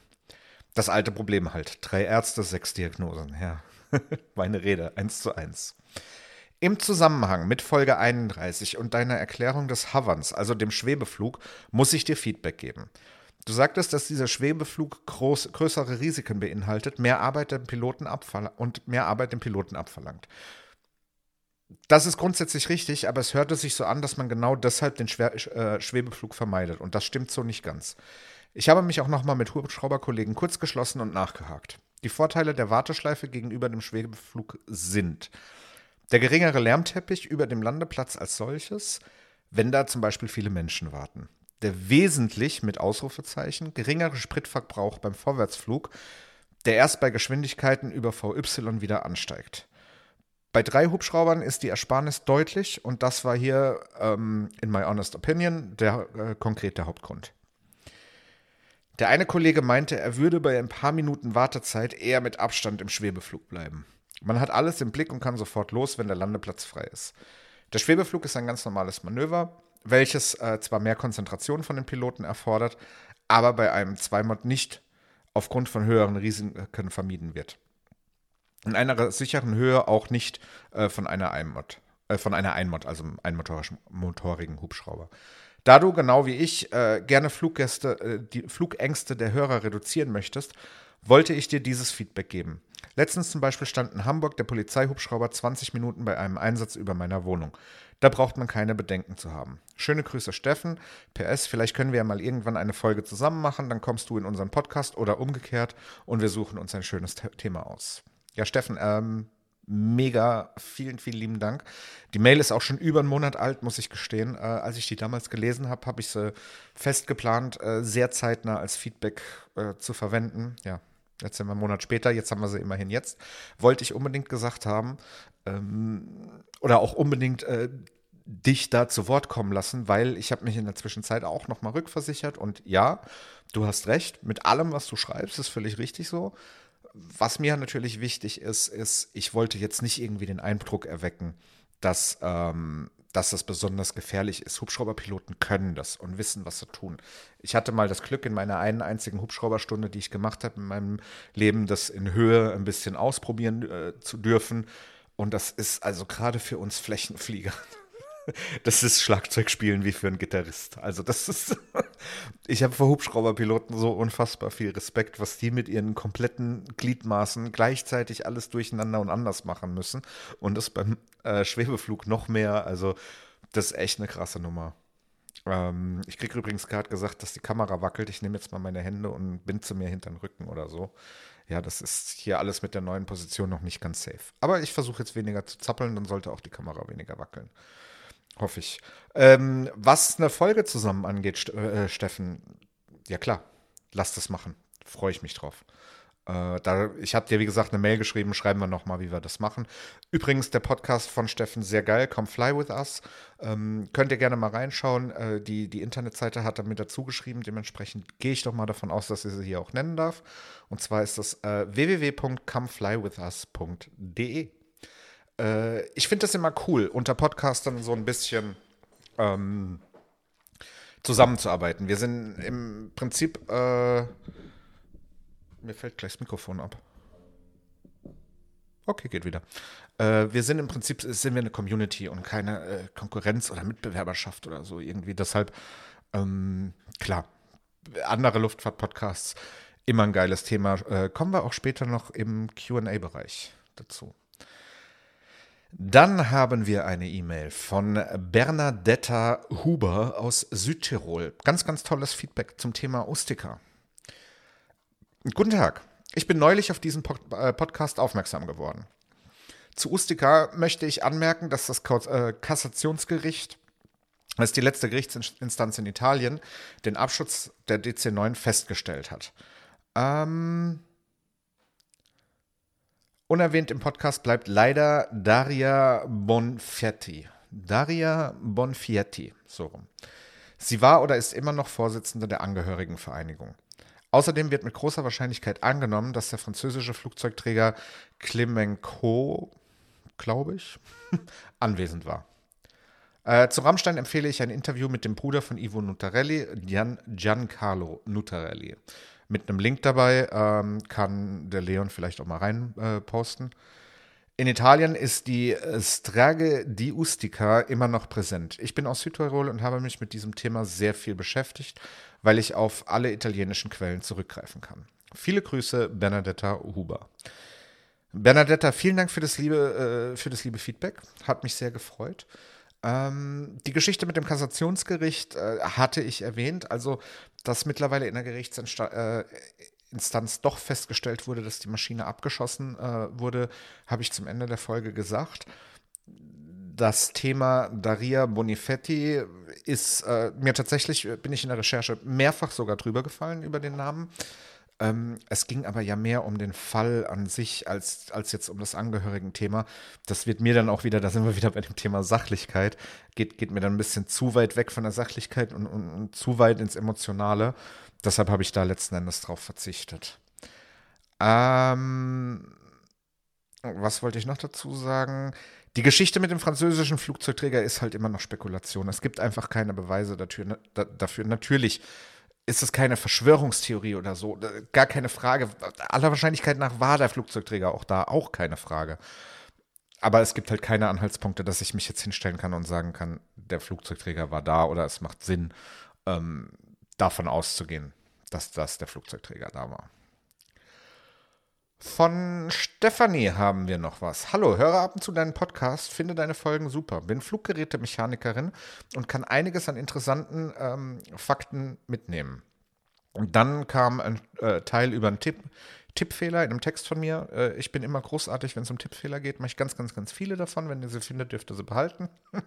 Das alte Problem halt. Drei Ärzte, sechs Diagnosen. Ja, meine Rede, eins zu eins. Im Zusammenhang mit Folge 31 und deiner Erklärung des Hoverns, also dem Schwebeflug, muss ich dir Feedback geben. Du sagtest, dass dieser Schwebeflug groß, größere Risiken beinhaltet, mehr Arbeit dem Piloten und mehr Arbeit dem Piloten abverlangt. Das ist grundsätzlich richtig, aber es hörte sich so an, dass man genau deshalb den Schwer äh, Schwebeflug vermeidet. Und das stimmt so nicht ganz. Ich habe mich auch nochmal mit Hubschrauberkollegen kurz geschlossen und nachgehakt. Die Vorteile der Warteschleife gegenüber dem Schwebeflug sind der geringere Lärmteppich über dem Landeplatz als solches, wenn da zum Beispiel viele Menschen warten. Der wesentlich mit Ausrufezeichen geringere Spritverbrauch beim Vorwärtsflug, der erst bei Geschwindigkeiten über VY wieder ansteigt. Bei drei Hubschraubern ist die Ersparnis deutlich und das war hier, ähm, in my honest opinion, der äh, konkrete Hauptgrund. Der eine Kollege meinte, er würde bei ein paar Minuten Wartezeit eher mit Abstand im Schwebeflug bleiben. Man hat alles im Blick und kann sofort los, wenn der Landeplatz frei ist. Der Schwebeflug ist ein ganz normales Manöver, welches äh, zwar mehr Konzentration von den Piloten erfordert, aber bei einem Zweimod nicht aufgrund von höheren Risiken vermieden wird. In einer sicheren Höhe auch nicht äh, von einer Einmod, äh, von einer Einmod, also einem motorigen Hubschrauber. Da du genau wie ich äh, gerne Fluggäste, äh, die Flugängste der Hörer reduzieren möchtest, wollte ich dir dieses Feedback geben. Letztens zum Beispiel stand in Hamburg der Polizeihubschrauber 20 Minuten bei einem Einsatz über meiner Wohnung. Da braucht man keine Bedenken zu haben. Schöne Grüße, Steffen. PS, vielleicht können wir ja mal irgendwann eine Folge zusammen machen, dann kommst du in unseren Podcast oder umgekehrt und wir suchen uns ein schönes Thema aus. Ja, Steffen, ähm, mega, vielen, vielen lieben Dank. Die Mail ist auch schon über einen Monat alt, muss ich gestehen. Äh, als ich die damals gelesen habe, habe ich sie fest geplant, äh, sehr zeitnah als Feedback äh, zu verwenden. Ja, Jetzt sind wir einen Monat später, jetzt haben wir sie immerhin jetzt. Wollte ich unbedingt gesagt haben ähm, oder auch unbedingt äh, dich da zu Wort kommen lassen, weil ich habe mich in der Zwischenzeit auch nochmal rückversichert und ja, du hast recht, mit allem, was du schreibst, ist völlig richtig so. Was mir natürlich wichtig ist, ist, ich wollte jetzt nicht irgendwie den Eindruck erwecken, dass ähm, dass das besonders gefährlich ist. Hubschrauberpiloten können das und wissen, was sie tun. Ich hatte mal das Glück, in meiner einen einzigen Hubschrauberstunde, die ich gemacht habe in meinem Leben, das in Höhe ein bisschen ausprobieren äh, zu dürfen. Und das ist also gerade für uns Flächenflieger das ist Schlagzeugspielen wie für einen Gitarrist. Also das ist, ich habe vor Hubschrauberpiloten so unfassbar viel Respekt, was die mit ihren kompletten Gliedmaßen gleichzeitig alles durcheinander und anders machen müssen. Und das beim äh, Schwebeflug noch mehr. Also das ist echt eine krasse Nummer. Ähm, ich kriege übrigens gerade gesagt, dass die Kamera wackelt. Ich nehme jetzt mal meine Hände und bin zu mir hinter den Rücken oder so. Ja, das ist hier alles mit der neuen Position noch nicht ganz safe. Aber ich versuche jetzt weniger zu zappeln, dann sollte auch die Kamera weniger wackeln. Hoffe ich. Ähm, was eine Folge zusammen angeht, äh, Steffen, ja klar, lass das machen. Freue ich mich drauf. Äh, da, ich habe dir, wie gesagt, eine Mail geschrieben, schreiben wir nochmal, wie wir das machen. Übrigens, der Podcast von Steffen, sehr geil, Come Fly With Us. Ähm, könnt ihr gerne mal reinschauen. Äh, die, die Internetseite hat er mit dazu geschrieben. Dementsprechend gehe ich doch mal davon aus, dass ich sie hier auch nennen darf. Und zwar ist das äh, www.comeflywithus.de. Äh, ich finde das immer cool, unter Podcastern so ein bisschen ähm, zusammenzuarbeiten. Wir sind im Prinzip. Äh, mir fällt gleich das Mikrofon ab. Okay, geht wieder. Äh, wir sind im Prinzip sind wir eine Community und keine äh, Konkurrenz oder Mitbewerberschaft oder so irgendwie. Deshalb, ähm, klar, andere Luftfahrt-Podcasts immer ein geiles Thema. Äh, kommen wir auch später noch im QA-Bereich dazu. Dann haben wir eine E-Mail von Bernadetta Huber aus Südtirol. Ganz, ganz tolles Feedback zum Thema Ustica. Guten Tag. Ich bin neulich auf diesen äh, Podcast aufmerksam geworden. Zu Ustica möchte ich anmerken, dass das äh, Kassationsgericht, das ist die letzte Gerichtsinstanz in Italien, den Abschutz der DC9 festgestellt hat. Ähm, unerwähnt im Podcast bleibt leider Daria Bonfietti. Daria Bonfietti, so rum. Sie war oder ist immer noch Vorsitzende der Angehörigenvereinigung. Außerdem wird mit großer Wahrscheinlichkeit angenommen, dass der französische Flugzeugträger Clemenceau, glaube ich, anwesend war. Äh, zu Rammstein empfehle ich ein Interview mit dem Bruder von Ivo Nutarelli, Gian, Giancarlo Nutarelli. Mit einem Link dabei ähm, kann der Leon vielleicht auch mal rein äh, posten. In Italien ist die Strage di Ustica immer noch präsent. Ich bin aus Südtirol und habe mich mit diesem Thema sehr viel beschäftigt weil ich auf alle italienischen Quellen zurückgreifen kann. Viele Grüße, Bernadetta Huber. Bernadetta, vielen Dank für das liebe, äh, für das liebe Feedback. Hat mich sehr gefreut. Ähm, die Geschichte mit dem Kassationsgericht äh, hatte ich erwähnt, also dass mittlerweile in der Gerichtsinstanz äh, doch festgestellt wurde, dass die Maschine abgeschossen äh, wurde, habe ich zum Ende der Folge gesagt das Thema Daria Bonifetti ist äh, mir tatsächlich, äh, bin ich in der Recherche mehrfach sogar drüber gefallen über den Namen. Ähm, es ging aber ja mehr um den Fall an sich als, als jetzt um das Angehörigen-Thema. Das wird mir dann auch wieder, da sind wir wieder bei dem Thema Sachlichkeit, geht, geht mir dann ein bisschen zu weit weg von der Sachlichkeit und, und, und zu weit ins Emotionale. Deshalb habe ich da letzten Endes drauf verzichtet. Ähm, was wollte ich noch dazu sagen? Die Geschichte mit dem französischen Flugzeugträger ist halt immer noch Spekulation. Es gibt einfach keine Beweise dafür. Dafür. Natürlich ist es keine Verschwörungstheorie oder so. Gar keine Frage. Aller Wahrscheinlichkeit nach war der Flugzeugträger auch da. Auch keine Frage. Aber es gibt halt keine Anhaltspunkte, dass ich mich jetzt hinstellen kann und sagen kann, der Flugzeugträger war da oder es macht Sinn, ähm, davon auszugehen, dass das der Flugzeugträger da war. Von Stefanie haben wir noch was. Hallo, höre ab und zu deinen Podcast, finde deine Folgen super. Bin Fluggerätemechanikerin und kann einiges an interessanten ähm, Fakten mitnehmen. Und dann kam ein äh, Teil über einen Tipp, Tippfehler in einem Text von mir. Äh, ich bin immer großartig, wenn es um Tippfehler geht. Mache ich ganz, ganz, ganz viele davon. Wenn ihr sie findet, dürft ihr sie behalten.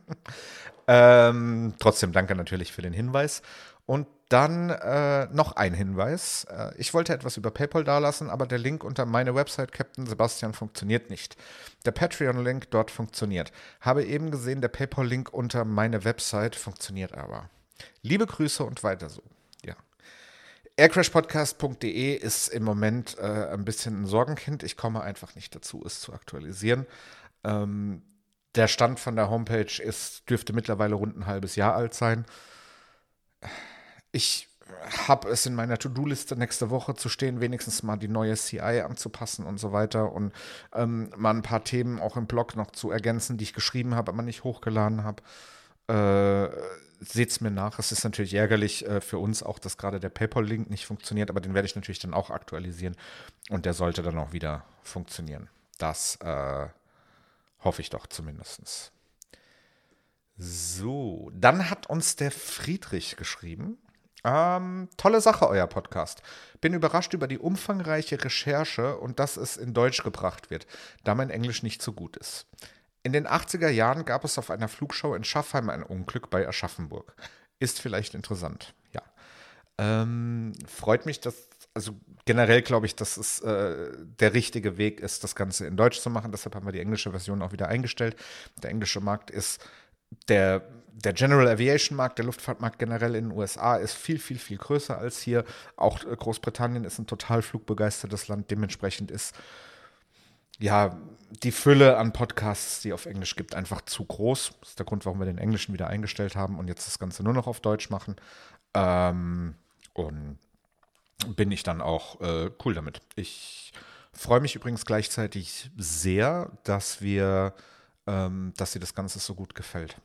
ähm, trotzdem danke natürlich für den Hinweis. Und dann äh, noch ein Hinweis. Äh, ich wollte etwas über PayPal dalassen, aber der Link unter meine Website Captain Sebastian funktioniert nicht. Der Patreon-Link dort funktioniert. Habe eben gesehen, der PayPal-Link unter meine Website funktioniert aber. Liebe Grüße und weiter so. Ja. Aircrashpodcast.de ist im Moment äh, ein bisschen ein Sorgenkind. Ich komme einfach nicht dazu, es zu aktualisieren. Ähm, der Stand von der Homepage ist, dürfte mittlerweile rund ein halbes Jahr alt sein ich habe es in meiner To-Do-Liste nächste Woche zu stehen, wenigstens mal die neue CI anzupassen und so weiter und ähm, mal ein paar Themen auch im Blog noch zu ergänzen, die ich geschrieben habe, aber nicht hochgeladen habe. Äh, Seht es mir nach. Es ist natürlich ärgerlich äh, für uns auch, dass gerade der PayPal-Link nicht funktioniert, aber den werde ich natürlich dann auch aktualisieren und der sollte dann auch wieder funktionieren. Das äh, hoffe ich doch zumindest. So, dann hat uns der Friedrich geschrieben. Ähm, tolle Sache, euer Podcast. Bin überrascht über die umfangreiche Recherche und dass es in Deutsch gebracht wird, da mein Englisch nicht so gut ist. In den 80er Jahren gab es auf einer Flugshow in Schaffheim ein Unglück bei Aschaffenburg. Ist vielleicht interessant, ja. Ähm, freut mich, dass, also generell glaube ich, dass es äh, der richtige Weg ist, das Ganze in Deutsch zu machen. Deshalb haben wir die englische Version auch wieder eingestellt. Der englische Markt ist der der General Aviation Markt, der Luftfahrtmarkt generell in den USA ist viel, viel, viel größer als hier. Auch äh, Großbritannien ist ein total flugbegeistertes Land. Dementsprechend ist ja die Fülle an Podcasts, die auf Englisch gibt, einfach zu groß. Das ist der Grund, warum wir den Englischen wieder eingestellt haben und jetzt das Ganze nur noch auf Deutsch machen. Ähm, und bin ich dann auch äh, cool damit. Ich Freue mich übrigens gleichzeitig sehr, dass wir, ähm, dass dir das Ganze so gut gefällt.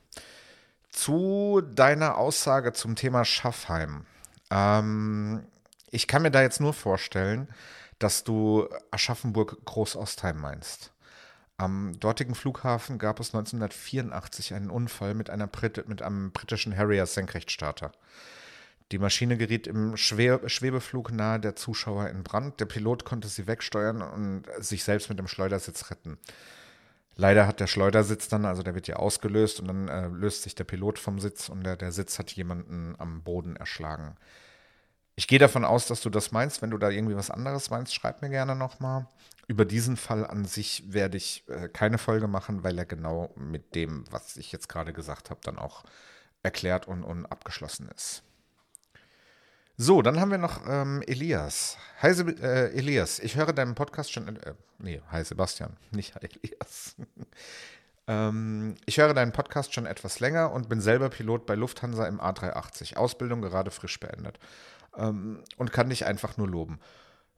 Zu deiner Aussage zum Thema Schaffheim. Ähm, ich kann mir da jetzt nur vorstellen, dass du Aschaffenburg Großostheim meinst. Am dortigen Flughafen gab es 1984 einen Unfall mit, einer Brit mit einem britischen Harrier Senkrechtstarter. Die Maschine geriet im Schwe Schwebeflug nahe der Zuschauer in Brand. Der Pilot konnte sie wegsteuern und sich selbst mit dem Schleudersitz retten. Leider hat der Schleudersitz dann, also der wird ja ausgelöst und dann äh, löst sich der Pilot vom Sitz und der, der Sitz hat jemanden am Boden erschlagen. Ich gehe davon aus, dass du das meinst. Wenn du da irgendwie was anderes meinst, schreib mir gerne nochmal. Über diesen Fall an sich werde ich äh, keine Folge machen, weil er genau mit dem, was ich jetzt gerade gesagt habe, dann auch erklärt und, und abgeschlossen ist. So, dann haben wir noch ähm, Elias. Hi äh, Elias, ich höre deinen Podcast schon. Äh, nee, hi Sebastian, nicht hi Elias. ähm, ich höre deinen Podcast schon etwas länger und bin selber Pilot bei Lufthansa im A380. Ausbildung gerade frisch beendet. Ähm, und kann dich einfach nur loben.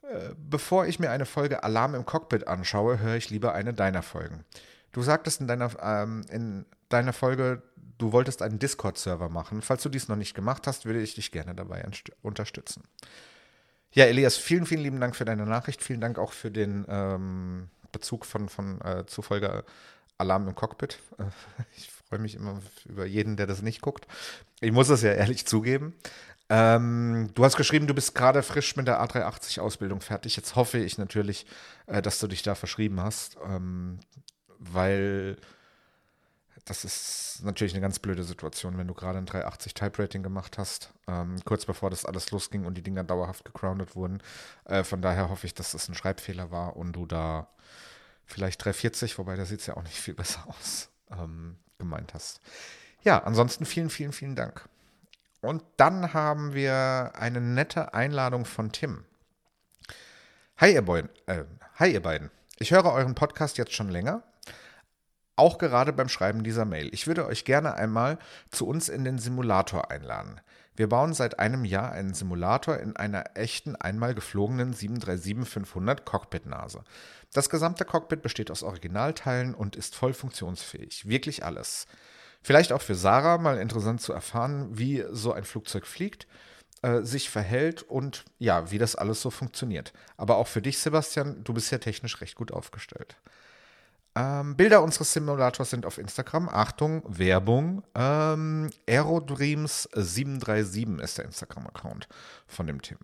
Äh, bevor ich mir eine Folge Alarm im Cockpit anschaue, höre ich lieber eine deiner Folgen. Du sagtest in deiner, ähm, in deiner Folge, du wolltest einen Discord-Server machen. Falls du dies noch nicht gemacht hast, würde ich dich gerne dabei unterstützen. Ja, Elias, vielen, vielen lieben Dank für deine Nachricht. Vielen Dank auch für den ähm, Bezug von, von äh, Folge Alarm im Cockpit. Ich freue mich immer über jeden, der das nicht guckt. Ich muss es ja ehrlich zugeben. Ähm, du hast geschrieben, du bist gerade frisch mit der A380-Ausbildung fertig. Jetzt hoffe ich natürlich, äh, dass du dich da verschrieben hast, ähm, weil das ist natürlich eine ganz blöde Situation, wenn du gerade ein 380 Type Rating gemacht hast, ähm, kurz bevor das alles losging und die Dinger dauerhaft gegroundet wurden. Äh, von daher hoffe ich, dass das ein Schreibfehler war und du da vielleicht 340, wobei da sieht es ja auch nicht viel besser aus, ähm, gemeint hast. Ja, ansonsten vielen, vielen, vielen Dank. Und dann haben wir eine nette Einladung von Tim. Hi ihr, Boy, äh, hi ihr beiden. Ich höre euren Podcast jetzt schon länger auch gerade beim Schreiben dieser Mail. Ich würde euch gerne einmal zu uns in den Simulator einladen. Wir bauen seit einem Jahr einen Simulator in einer echten, einmal geflogenen 737-500 Cockpit-Nase. Das gesamte Cockpit besteht aus Originalteilen und ist voll funktionsfähig. Wirklich alles. Vielleicht auch für Sarah mal interessant zu erfahren, wie so ein Flugzeug fliegt, äh, sich verhält und ja, wie das alles so funktioniert. Aber auch für dich, Sebastian, du bist ja technisch recht gut aufgestellt. Ähm, Bilder unseres Simulators sind auf Instagram. Achtung, Werbung. Ähm, Aerodreams737 ist der Instagram-Account von dem Tim.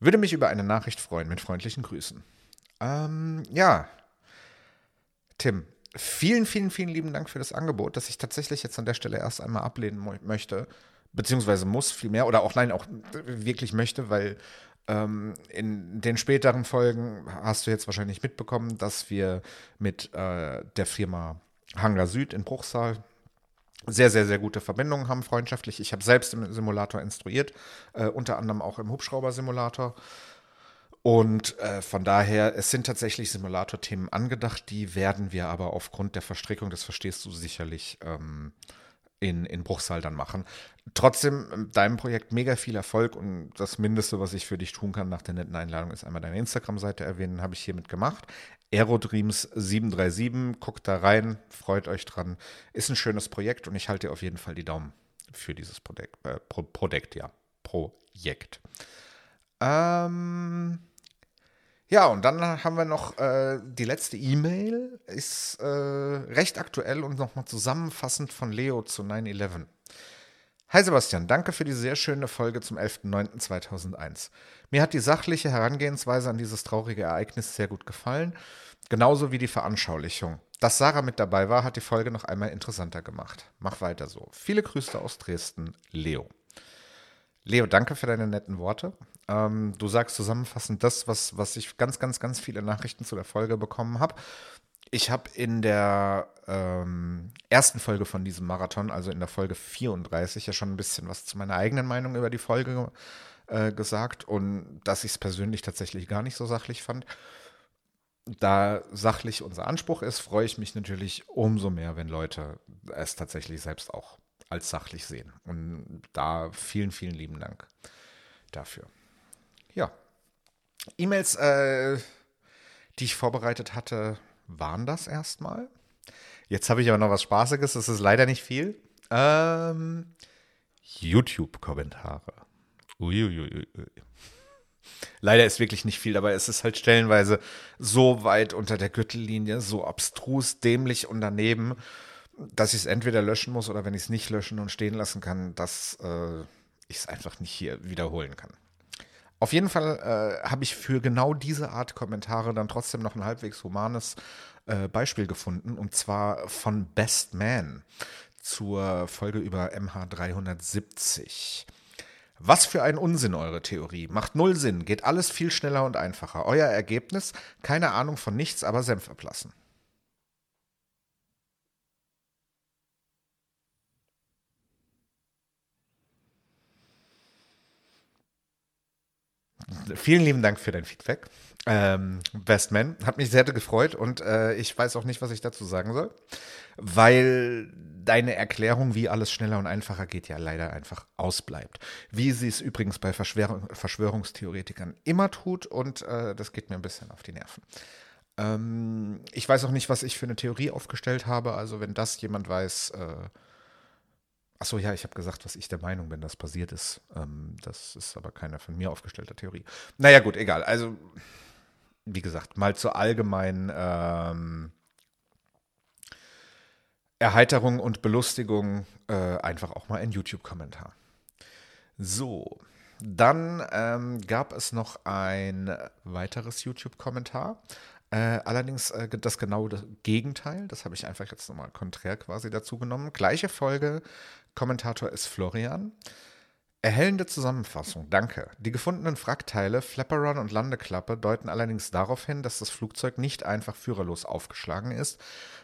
Würde mich über eine Nachricht freuen. Mit freundlichen Grüßen. Ähm, ja, Tim, vielen, vielen, vielen lieben Dank für das Angebot, das ich tatsächlich jetzt an der Stelle erst einmal ablehnen möchte. Beziehungsweise muss vielmehr oder auch nein, auch wirklich möchte, weil ähm, in den späteren Folgen hast du jetzt wahrscheinlich mitbekommen, dass wir mit äh, der Firma Hangar Süd in Bruchsal sehr, sehr, sehr gute Verbindungen haben, freundschaftlich. Ich habe selbst im Simulator instruiert, äh, unter anderem auch im Hubschrauber-Simulator. Und äh, von daher, es sind tatsächlich Simulator-Themen angedacht, die werden wir aber aufgrund der Verstrickung, das verstehst du sicherlich, ähm, in, in Bruchsal dann machen. Trotzdem, ähm, deinem Projekt mega viel Erfolg und das Mindeste, was ich für dich tun kann nach der netten Einladung, ist einmal deine Instagram-Seite erwähnen, habe ich hiermit gemacht. Aerodreams737, guckt da rein, freut euch dran. Ist ein schönes Projekt und ich halte dir auf jeden Fall die Daumen für dieses Projekt, äh, Pro Projekt ja. Projekt. Ähm, ja, und dann haben wir noch äh, die letzte E-Mail, ist äh, recht aktuell und nochmal zusammenfassend von Leo zu 9-11. Hi Sebastian, danke für die sehr schöne Folge zum 11.09.2001. Mir hat die sachliche Herangehensweise an dieses traurige Ereignis sehr gut gefallen, genauso wie die Veranschaulichung. Dass Sarah mit dabei war, hat die Folge noch einmal interessanter gemacht. Mach weiter so. Viele Grüße aus Dresden, Leo. Leo, danke für deine netten Worte. Ähm, du sagst zusammenfassend das, was, was ich ganz, ganz, ganz viele Nachrichten zu der Folge bekommen habe. Ich habe in der ähm, ersten Folge von diesem Marathon, also in der Folge 34, ja schon ein bisschen was zu meiner eigenen Meinung über die Folge äh, gesagt und dass ich es persönlich tatsächlich gar nicht so sachlich fand. Da sachlich unser Anspruch ist, freue ich mich natürlich umso mehr, wenn Leute es tatsächlich selbst auch als sachlich sehen. Und da vielen, vielen lieben Dank dafür. Ja. E-Mails, äh, die ich vorbereitet hatte, waren das erstmal. Jetzt habe ich aber noch was Spaßiges, das ist leider nicht viel. Ähm, YouTube-Kommentare. Leider ist wirklich nicht viel, aber es ist halt stellenweise so weit unter der Gürtellinie, so abstrus, dämlich und daneben, dass ich es entweder löschen muss oder wenn ich es nicht löschen und stehen lassen kann, dass äh, ich es einfach nicht hier wiederholen kann. Auf jeden Fall äh, habe ich für genau diese Art Kommentare dann trotzdem noch ein halbwegs humanes äh, Beispiel gefunden, und zwar von Best Man zur Folge über MH370. Was für ein Unsinn eure Theorie. Macht null Sinn, geht alles viel schneller und einfacher. Euer Ergebnis? Keine Ahnung von nichts, aber Senf ablassen. Vielen lieben Dank für dein Feedback. Ähm, Bestman hat mich sehr gefreut und äh, ich weiß auch nicht, was ich dazu sagen soll, weil deine Erklärung, wie alles schneller und einfacher geht, ja leider einfach ausbleibt. Wie sie es übrigens bei Verschwörung, Verschwörungstheoretikern immer tut und äh, das geht mir ein bisschen auf die Nerven. Ähm, ich weiß auch nicht, was ich für eine Theorie aufgestellt habe, also wenn das jemand weiß, äh, Achso, ja, ich habe gesagt, was ich der Meinung bin, dass passiert ist. Ähm, das ist aber keine von mir aufgestellte Theorie. Naja, gut, egal. Also, wie gesagt, mal zur allgemeinen ähm, Erheiterung und Belustigung äh, einfach auch mal ein YouTube-Kommentar. So, dann ähm, gab es noch ein weiteres YouTube-Kommentar. Äh, allerdings äh, das genaue Gegenteil, das habe ich einfach jetzt nochmal konträr quasi dazu genommen. Gleiche Folge, Kommentator ist Florian. Erhellende Zusammenfassung, danke. Die gefundenen Wrackteile, Flapperon und Landeklappe deuten allerdings darauf hin, dass das Flugzeug nicht einfach führerlos aufgeschlagen ist,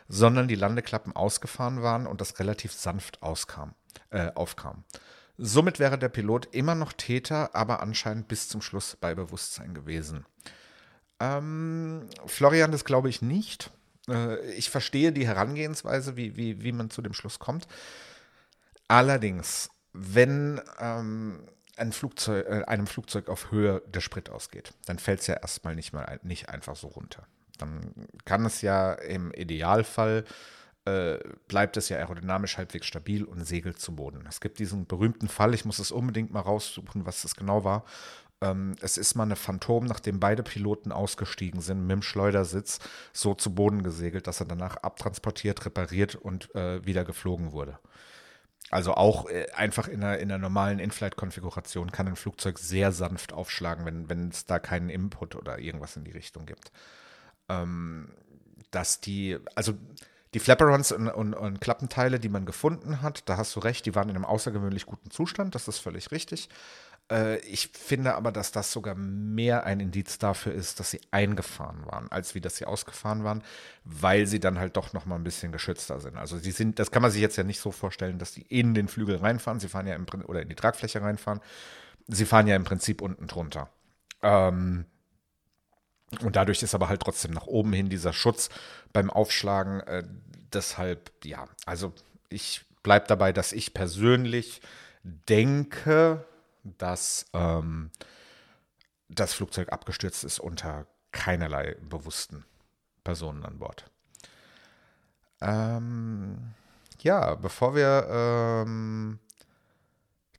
sondern die Landeklappen ausgefahren waren und das relativ sanft auskam, äh, aufkam. Somit wäre der Pilot immer noch Täter, aber anscheinend bis zum Schluss bei Bewusstsein gewesen. Ähm, Florian, das glaube ich nicht. Äh, ich verstehe die Herangehensweise, wie, wie, wie man zu dem Schluss kommt. Allerdings, wenn ähm, ein Flugzeug, äh, einem Flugzeug auf Höhe der Sprit ausgeht, dann fällt es ja erstmal nicht mal nicht einfach so runter. Dann kann es ja im Idealfall äh, bleibt es ja aerodynamisch halbwegs stabil und segelt zu Boden. Es gibt diesen berühmten Fall, ich muss es unbedingt mal raussuchen, was das genau war. Ähm, es ist mal eine Phantom, nachdem beide Piloten ausgestiegen sind, mit dem Schleudersitz so zu Boden gesegelt, dass er danach abtransportiert, repariert und äh, wieder geflogen wurde. Also auch äh, einfach in einer, in einer normalen In-Flight-Konfiguration kann ein Flugzeug sehr sanft aufschlagen, wenn, es da keinen Input oder irgendwas in die Richtung gibt. Ähm, dass die, also die Flapperons und, und, und, Klappenteile, die man gefunden hat, da hast du recht, die waren in einem außergewöhnlich guten Zustand, das ist völlig richtig. Äh, ich finde aber, dass das sogar mehr ein Indiz dafür ist, dass sie eingefahren waren, als wie dass sie ausgefahren waren, weil sie dann halt doch noch mal ein bisschen geschützter sind. Also sie sind, das kann man sich jetzt ja nicht so vorstellen, dass die in den Flügel reinfahren, sie fahren ja im oder in die Tragfläche reinfahren. Sie fahren ja im Prinzip unten drunter. Ähm, und dadurch ist aber halt trotzdem nach oben hin dieser Schutz beim Aufschlagen. Äh, deshalb, ja, also ich bleibe dabei, dass ich persönlich denke, dass ähm, das Flugzeug abgestürzt ist unter keinerlei bewussten Personen an Bord. Ähm, ja, bevor wir ähm,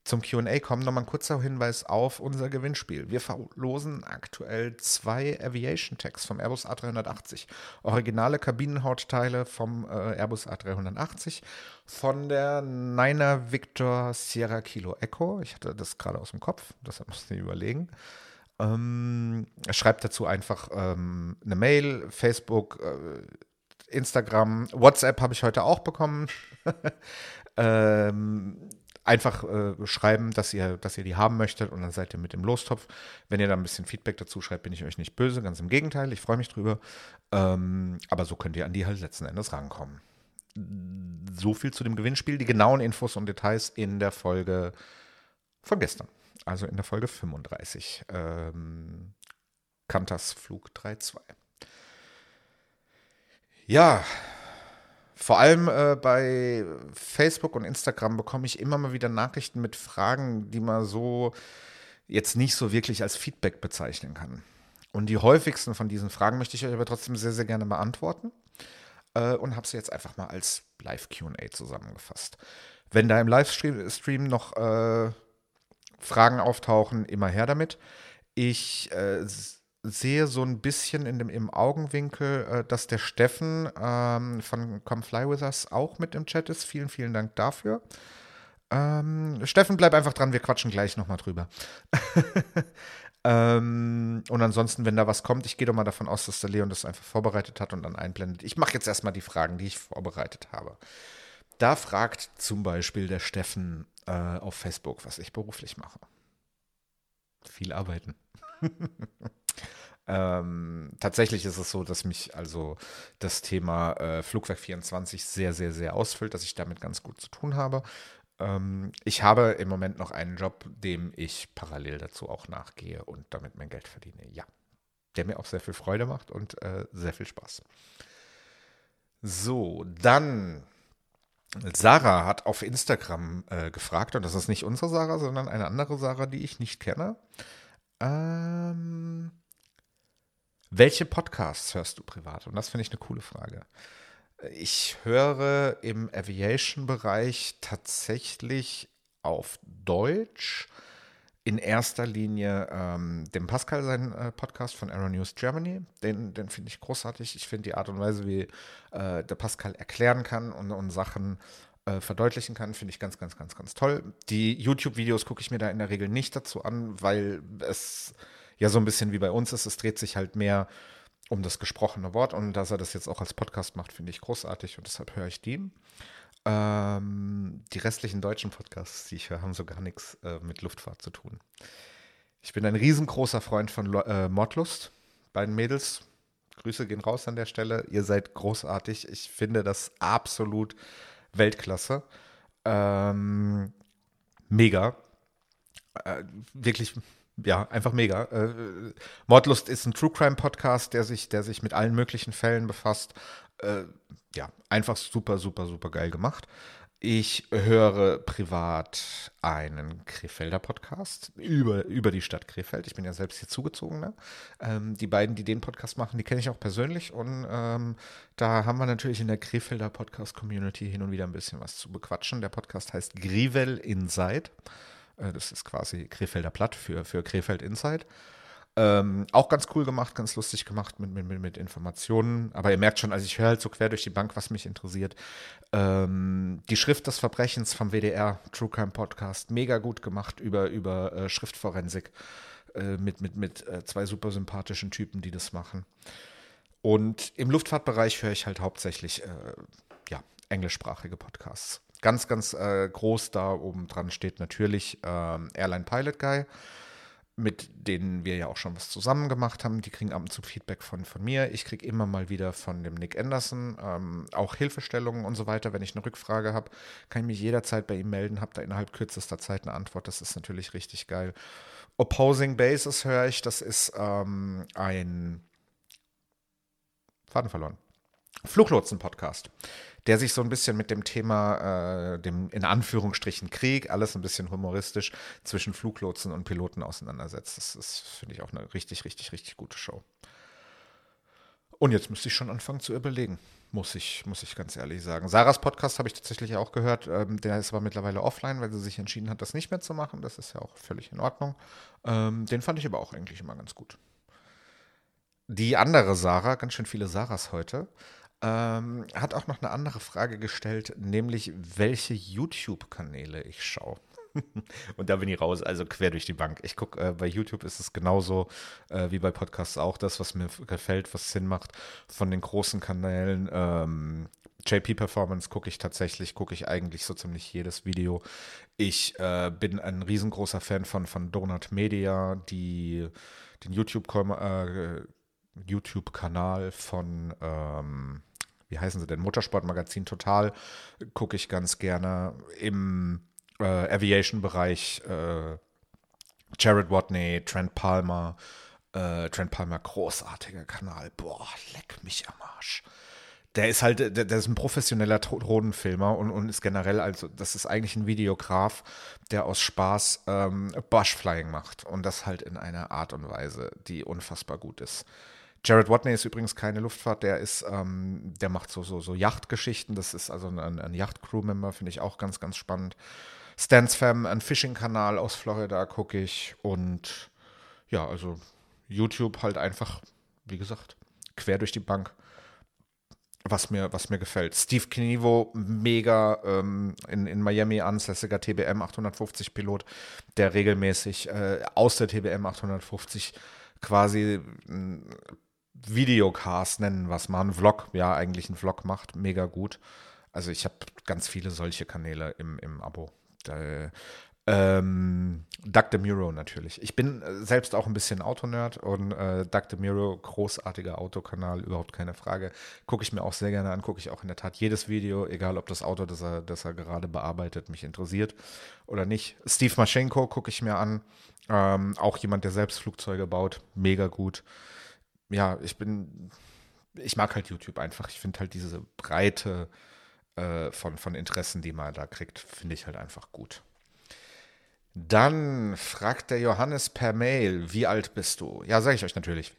zum QA kommen, nochmal ein kurzer Hinweis auf unser Gewinnspiel. Wir verlosen aktuell zwei Aviation Tags vom Airbus A380. Originale Kabinenhautteile vom äh, Airbus A380 von der Niner Victor Sierra Kilo Echo. Ich hatte das gerade aus dem Kopf, deshalb musste ich überlegen. Ähm, schreibt dazu einfach ähm, eine Mail, Facebook, äh, Instagram, WhatsApp habe ich heute auch bekommen. ähm, einfach äh, schreiben, dass ihr, dass ihr die haben möchtet und dann seid ihr mit dem Lostopf. Wenn ihr da ein bisschen Feedback dazu schreibt, bin ich euch nicht böse, ganz im Gegenteil, ich freue mich drüber. Ähm, aber so könnt ihr an die halt letzten Endes rankommen. So viel zu dem Gewinnspiel. Die genauen Infos und Details in der Folge von gestern, also in der Folge 35. Ähm, Kantas Flug 3.2. Ja, vor allem äh, bei Facebook und Instagram bekomme ich immer mal wieder Nachrichten mit Fragen, die man so jetzt nicht so wirklich als Feedback bezeichnen kann. Und die häufigsten von diesen Fragen möchte ich euch aber trotzdem sehr, sehr gerne beantworten. Äh, und habe sie jetzt einfach mal als Live-QA zusammengefasst. Wenn da im Livestream noch äh, Fragen auftauchen, immer her damit. Ich äh, sehe so ein bisschen in dem, im Augenwinkel, äh, dass der Steffen ähm, von Come Fly With Us auch mit im Chat ist. Vielen, vielen Dank dafür. Ähm, Steffen, bleib einfach dran, wir quatschen gleich nochmal drüber. ähm, und ansonsten, wenn da was kommt, ich gehe doch mal davon aus, dass der Leon das einfach vorbereitet hat und dann einblendet. Ich mache jetzt erstmal die Fragen, die ich vorbereitet habe. Da fragt zum Beispiel der Steffen äh, auf Facebook, was ich beruflich mache. Viel arbeiten. Ähm, tatsächlich ist es so, dass mich also das Thema äh, Flugwerk 24 sehr, sehr, sehr ausfüllt, dass ich damit ganz gut zu tun habe. Ähm, ich habe im Moment noch einen Job, dem ich parallel dazu auch nachgehe und damit mein Geld verdiene. Ja, der mir auch sehr viel Freude macht und äh, sehr viel Spaß. So, dann Sarah hat auf Instagram äh, gefragt, und das ist nicht unsere Sarah, sondern eine andere Sarah, die ich nicht kenne. Ähm, welche Podcasts hörst du privat? Und das finde ich eine coole Frage. Ich höre im Aviation-Bereich tatsächlich auf Deutsch in erster Linie ähm, dem Pascal seinen äh, Podcast von Aero News Germany. Den, den finde ich großartig. Ich finde die Art und Weise, wie äh, der Pascal erklären kann und, und Sachen äh, verdeutlichen kann, finde ich ganz, ganz, ganz, ganz toll. Die YouTube-Videos gucke ich mir da in der Regel nicht dazu an, weil es ja so ein bisschen wie bei uns ist. Es dreht sich halt mehr um das gesprochene Wort und dass er das jetzt auch als Podcast macht, finde ich großartig und deshalb höre ich die. Ähm, die restlichen deutschen Podcasts, die ich höre, haben so gar nichts äh, mit Luftfahrt zu tun. Ich bin ein riesengroßer Freund von äh, Mordlust. Beiden Mädels, Grüße gehen raus an der Stelle. Ihr seid großartig. Ich finde das absolut Weltklasse. Ähm, mega. Äh, wirklich ja, einfach mega. Äh, Mordlust ist ein True Crime Podcast, der sich, der sich mit allen möglichen Fällen befasst. Äh, ja, einfach super, super, super geil gemacht. Ich höre privat einen Krefelder Podcast über, über die Stadt Krefeld. Ich bin ja selbst hier zugezogen. Ne? Ähm, die beiden, die den Podcast machen, die kenne ich auch persönlich. Und ähm, da haben wir natürlich in der Krefelder Podcast-Community hin und wieder ein bisschen was zu bequatschen. Der Podcast heißt Grivel Inside. Äh, das ist quasi Krefelder Platt für, für Krefeld Inside. Ähm, auch ganz cool gemacht, ganz lustig gemacht mit, mit, mit Informationen. Aber ihr merkt schon, also ich höre halt so quer durch die Bank, was mich interessiert. Ähm, die Schrift des Verbrechens vom WDR True Crime Podcast, mega gut gemacht über, über äh, Schriftforensik äh, mit, mit, mit äh, zwei super sympathischen Typen, die das machen. Und im Luftfahrtbereich höre ich halt hauptsächlich äh, ja, englischsprachige Podcasts. Ganz, ganz äh, groß da oben dran steht natürlich ähm, Airline Pilot Guy, mit denen wir ja auch schon was zusammen gemacht haben. Die kriegen ab und zu Feedback von, von mir. Ich kriege immer mal wieder von dem Nick Anderson ähm, auch Hilfestellungen und so weiter. Wenn ich eine Rückfrage habe, kann ich mich jederzeit bei ihm melden, habe da innerhalb kürzester Zeit eine Antwort. Das ist natürlich richtig geil. Opposing Bases höre ich, das ist ähm, ein Faden verloren. Fluglotsen-Podcast der sich so ein bisschen mit dem Thema, äh, dem in Anführungsstrichen Krieg, alles ein bisschen humoristisch, zwischen Fluglotsen und Piloten auseinandersetzt. Das ist, finde ich, auch eine richtig, richtig, richtig gute Show. Und jetzt müsste ich schon anfangen zu überlegen, muss ich, muss ich ganz ehrlich sagen. Sarahs Podcast habe ich tatsächlich auch gehört. Ähm, der ist aber mittlerweile offline, weil sie sich entschieden hat, das nicht mehr zu machen. Das ist ja auch völlig in Ordnung. Ähm, den fand ich aber auch eigentlich immer ganz gut. Die andere Sarah, ganz schön viele Sarahs heute, ähm, hat auch noch eine andere Frage gestellt, nämlich welche YouTube-Kanäle ich schaue. Und da bin ich raus, also quer durch die Bank. Ich gucke, äh, bei YouTube ist es genauso äh, wie bei Podcasts auch das, was mir gefällt, was Sinn macht. Von den großen Kanälen, ähm, JP Performance gucke ich tatsächlich, gucke ich eigentlich so ziemlich jedes Video. Ich äh, bin ein riesengroßer Fan von, von Donut Media, die den YouTube-Kanal äh, YouTube von ähm, wie heißen sie denn, Motorsportmagazin Total gucke ich ganz gerne. Im äh, Aviation-Bereich äh, Jared Watney, Trent Palmer, äh, Trent Palmer, großartiger Kanal. Boah, leck mich am Arsch. der ist halt, der, der ist ein professioneller Drohnenfilmer und, und ist generell, also das ist eigentlich ein Videograf, der aus Spaß ähm, Bushflying macht und das halt in einer Art und Weise, die unfassbar gut ist. Jared Watney ist übrigens keine Luftfahrt, der ist, ähm, der macht so, so, so Yachtgeschichten, das ist also ein, ein Yacht-Crew-Member, finde ich auch ganz, ganz spannend. Stans Fam, ein Fishing-Kanal aus Florida, gucke ich und ja, also YouTube halt einfach, wie gesagt, quer durch die Bank was mir, was mir gefällt. Steve Knievo, mega ähm, in, in Miami ansässiger TBM 850 Pilot, der regelmäßig äh, aus der TBM 850 quasi Videocast nennen, was man, Vlog, ja, eigentlich einen Vlog macht, mega gut. Also ich habe ganz viele solche Kanäle im, im Abo. Da, ähm, Doug DeMuro natürlich. Ich bin äh, selbst auch ein bisschen Autonerd und äh, Doug DeMuro, großartiger Autokanal, überhaupt keine Frage. Gucke ich mir auch sehr gerne an, gucke ich auch in der Tat jedes Video, egal ob das Auto, das er, das er gerade bearbeitet, mich interessiert oder nicht. Steve Maschenko gucke ich mir an. Ähm, auch jemand, der selbst Flugzeuge baut, mega gut. Ja, ich bin, ich mag halt YouTube einfach. Ich finde halt diese Breite äh, von, von Interessen, die man da kriegt, finde ich halt einfach gut. Dann fragt der Johannes per Mail, wie alt bist du? Ja, sage ich euch natürlich.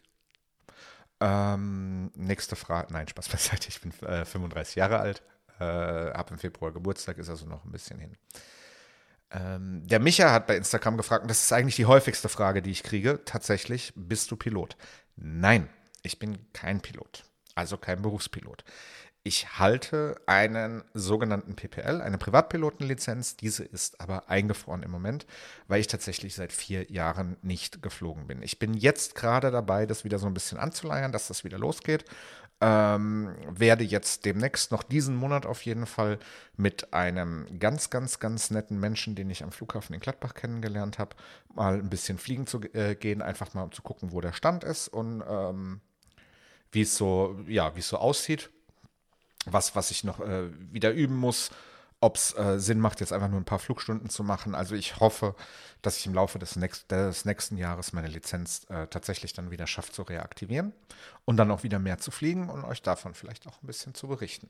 Ähm, nächste Frage, nein, Spaß beiseite, ich bin äh, 35 Jahre alt, äh, habe im Februar Geburtstag, ist also noch ein bisschen hin. Ähm, der Micha hat bei Instagram gefragt, und das ist eigentlich die häufigste Frage, die ich kriege, tatsächlich, bist du Pilot? Nein, ich bin kein Pilot, also kein Berufspilot. Ich halte einen sogenannten PPL, eine Privatpilotenlizenz. Diese ist aber eingefroren im Moment, weil ich tatsächlich seit vier Jahren nicht geflogen bin. Ich bin jetzt gerade dabei, das wieder so ein bisschen anzuleiern, dass das wieder losgeht. Ähm, werde jetzt demnächst noch diesen Monat auf jeden Fall mit einem ganz, ganz, ganz netten Menschen, den ich am Flughafen in Gladbach kennengelernt habe, mal ein bisschen fliegen zu äh, gehen, einfach mal um zu gucken, wo der Stand ist und ähm, wie es so, ja, es so aussieht was, was ich noch äh, wieder üben muss, ob es äh, Sinn macht, jetzt einfach nur ein paar Flugstunden zu machen. Also ich hoffe, dass ich im Laufe des, nächst, des nächsten Jahres meine Lizenz äh, tatsächlich dann wieder schaffe zu reaktivieren und dann auch wieder mehr zu fliegen und euch davon vielleicht auch ein bisschen zu berichten.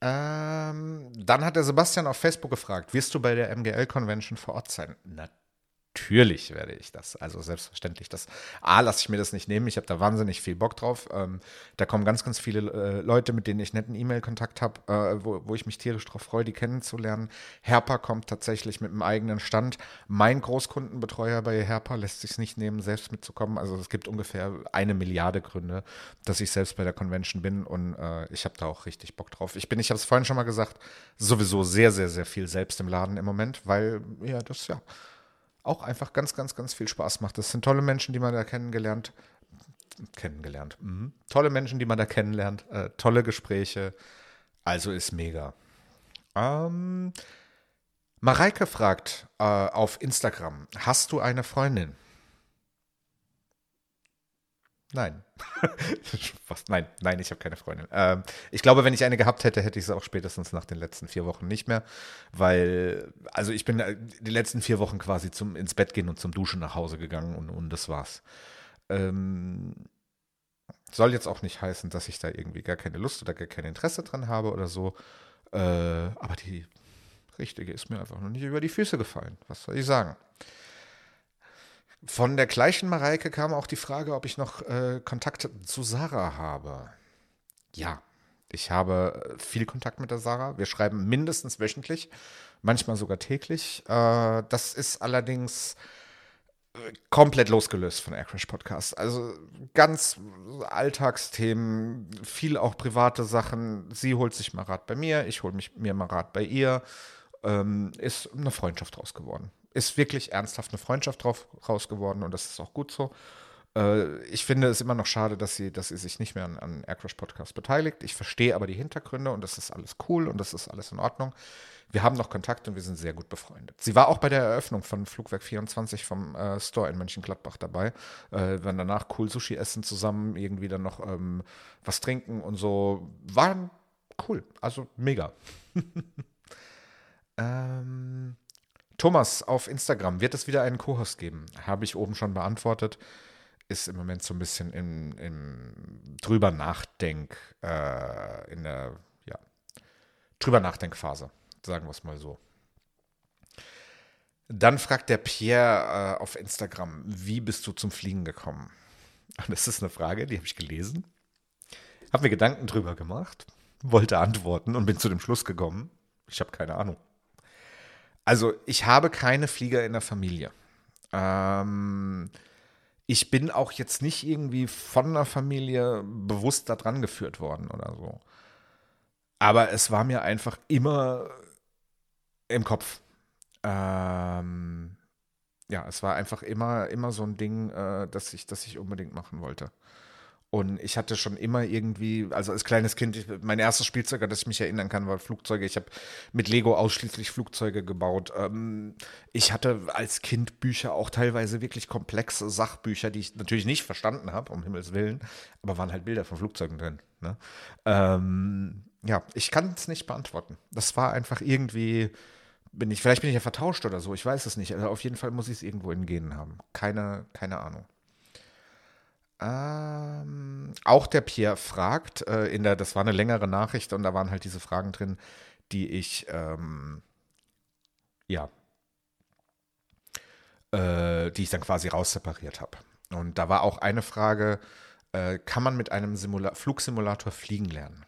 Ähm, dann hat der Sebastian auf Facebook gefragt, wirst du bei der MGL-Convention vor Ort sein? Natürlich natürlich werde ich das. Also selbstverständlich. Das A, lasse ich mir das nicht nehmen. Ich habe da wahnsinnig viel Bock drauf. Ähm, da kommen ganz, ganz viele äh, Leute, mit denen ich netten E-Mail-Kontakt habe, äh, wo, wo ich mich tierisch drauf freue, die kennenzulernen. Herpa kommt tatsächlich mit einem eigenen Stand. Mein Großkundenbetreuer bei Herpa lässt sich nicht nehmen, selbst mitzukommen. Also es gibt ungefähr eine Milliarde Gründe, dass ich selbst bei der Convention bin und äh, ich habe da auch richtig Bock drauf. Ich bin, ich habe es vorhin schon mal gesagt, sowieso sehr, sehr, sehr viel selbst im Laden im Moment, weil ja, das ja auch einfach ganz, ganz, ganz viel Spaß macht. Das sind tolle Menschen, die man da kennengelernt, kennengelernt, mhm. tolle Menschen, die man da kennenlernt, äh, tolle Gespräche. Also ist mega. Ähm, Mareike fragt äh, auf Instagram: Hast du eine Freundin? Nein. Was? Nein, nein, ich habe keine Freundin. Ähm, ich glaube, wenn ich eine gehabt hätte, hätte ich sie auch spätestens nach den letzten vier Wochen nicht mehr. Weil, also ich bin äh, die letzten vier Wochen quasi zum ins Bett gehen und zum Duschen nach Hause gegangen und, und das war's. Ähm, soll jetzt auch nicht heißen, dass ich da irgendwie gar keine Lust oder gar kein Interesse dran habe oder so. Äh, aber die richtige ist mir einfach noch nicht über die Füße gefallen. Was soll ich sagen? Von der gleichen Mareike kam auch die Frage, ob ich noch äh, Kontakt zu Sarah habe. Ja, ich habe viel Kontakt mit der Sarah. Wir schreiben mindestens wöchentlich, manchmal sogar täglich. Äh, das ist allerdings äh, komplett losgelöst von Aircrash Podcast. Also ganz Alltagsthemen, viel auch private Sachen. Sie holt sich mal Rat bei mir, ich hole mir mal Rat bei ihr. Ähm, ist eine Freundschaft draus geworden ist wirklich ernsthaft eine Freundschaft drauf, raus geworden und das ist auch gut so. Äh, ich finde es immer noch schade, dass sie, dass sie sich nicht mehr an, an Aircrash Podcast beteiligt. Ich verstehe aber die Hintergründe und das ist alles cool und das ist alles in Ordnung. Wir haben noch Kontakt und wir sind sehr gut befreundet. Sie war auch bei der Eröffnung von Flugwerk 24 vom äh, Store in Mönchengladbach dabei. Äh, wir danach cool Sushi essen zusammen, irgendwie dann noch ähm, was trinken und so. War cool, also mega. ähm, Thomas auf Instagram, wird es wieder einen Co-Host geben? Habe ich oben schon beantwortet. ist im Moment so ein bisschen im, im drüber nachdenk, äh, in der, ja, drüber Nachdenkphase, sagen wir es mal so. Dann fragt der Pierre äh, auf Instagram, wie bist du zum Fliegen gekommen? Und das ist eine Frage, die habe ich gelesen, habe mir Gedanken drüber gemacht, wollte antworten und bin zu dem Schluss gekommen, ich habe keine Ahnung. Also ich habe keine Flieger in der Familie. Ähm, ich bin auch jetzt nicht irgendwie von der Familie bewusst da dran geführt worden oder so. Aber es war mir einfach immer im Kopf. Ähm, ja, es war einfach immer, immer so ein Ding, äh, dass ich, dass ich unbedingt machen wollte. Und ich hatte schon immer irgendwie, also als kleines Kind, ich, mein erstes Spielzeug, an das ich mich erinnern kann, war Flugzeuge. Ich habe mit Lego ausschließlich Flugzeuge gebaut. Ähm, ich hatte als Kind Bücher, auch teilweise wirklich komplexe Sachbücher, die ich natürlich nicht verstanden habe, um Himmels Willen, aber waren halt Bilder von Flugzeugen drin. Ne? Ähm, ja, ich kann es nicht beantworten. Das war einfach irgendwie, bin ich, vielleicht bin ich ja vertauscht oder so, ich weiß es nicht. Also auf jeden Fall muss ich es irgendwo in Genen haben. Keine, keine Ahnung. Ähm, auch der Pierre fragt, äh, in der, das war eine längere Nachricht und da waren halt diese Fragen drin, die ich, ähm, ja, äh, die ich dann quasi raussepariert habe. Und da war auch eine Frage, äh, kann man mit einem Simula Flugsimulator fliegen lernen?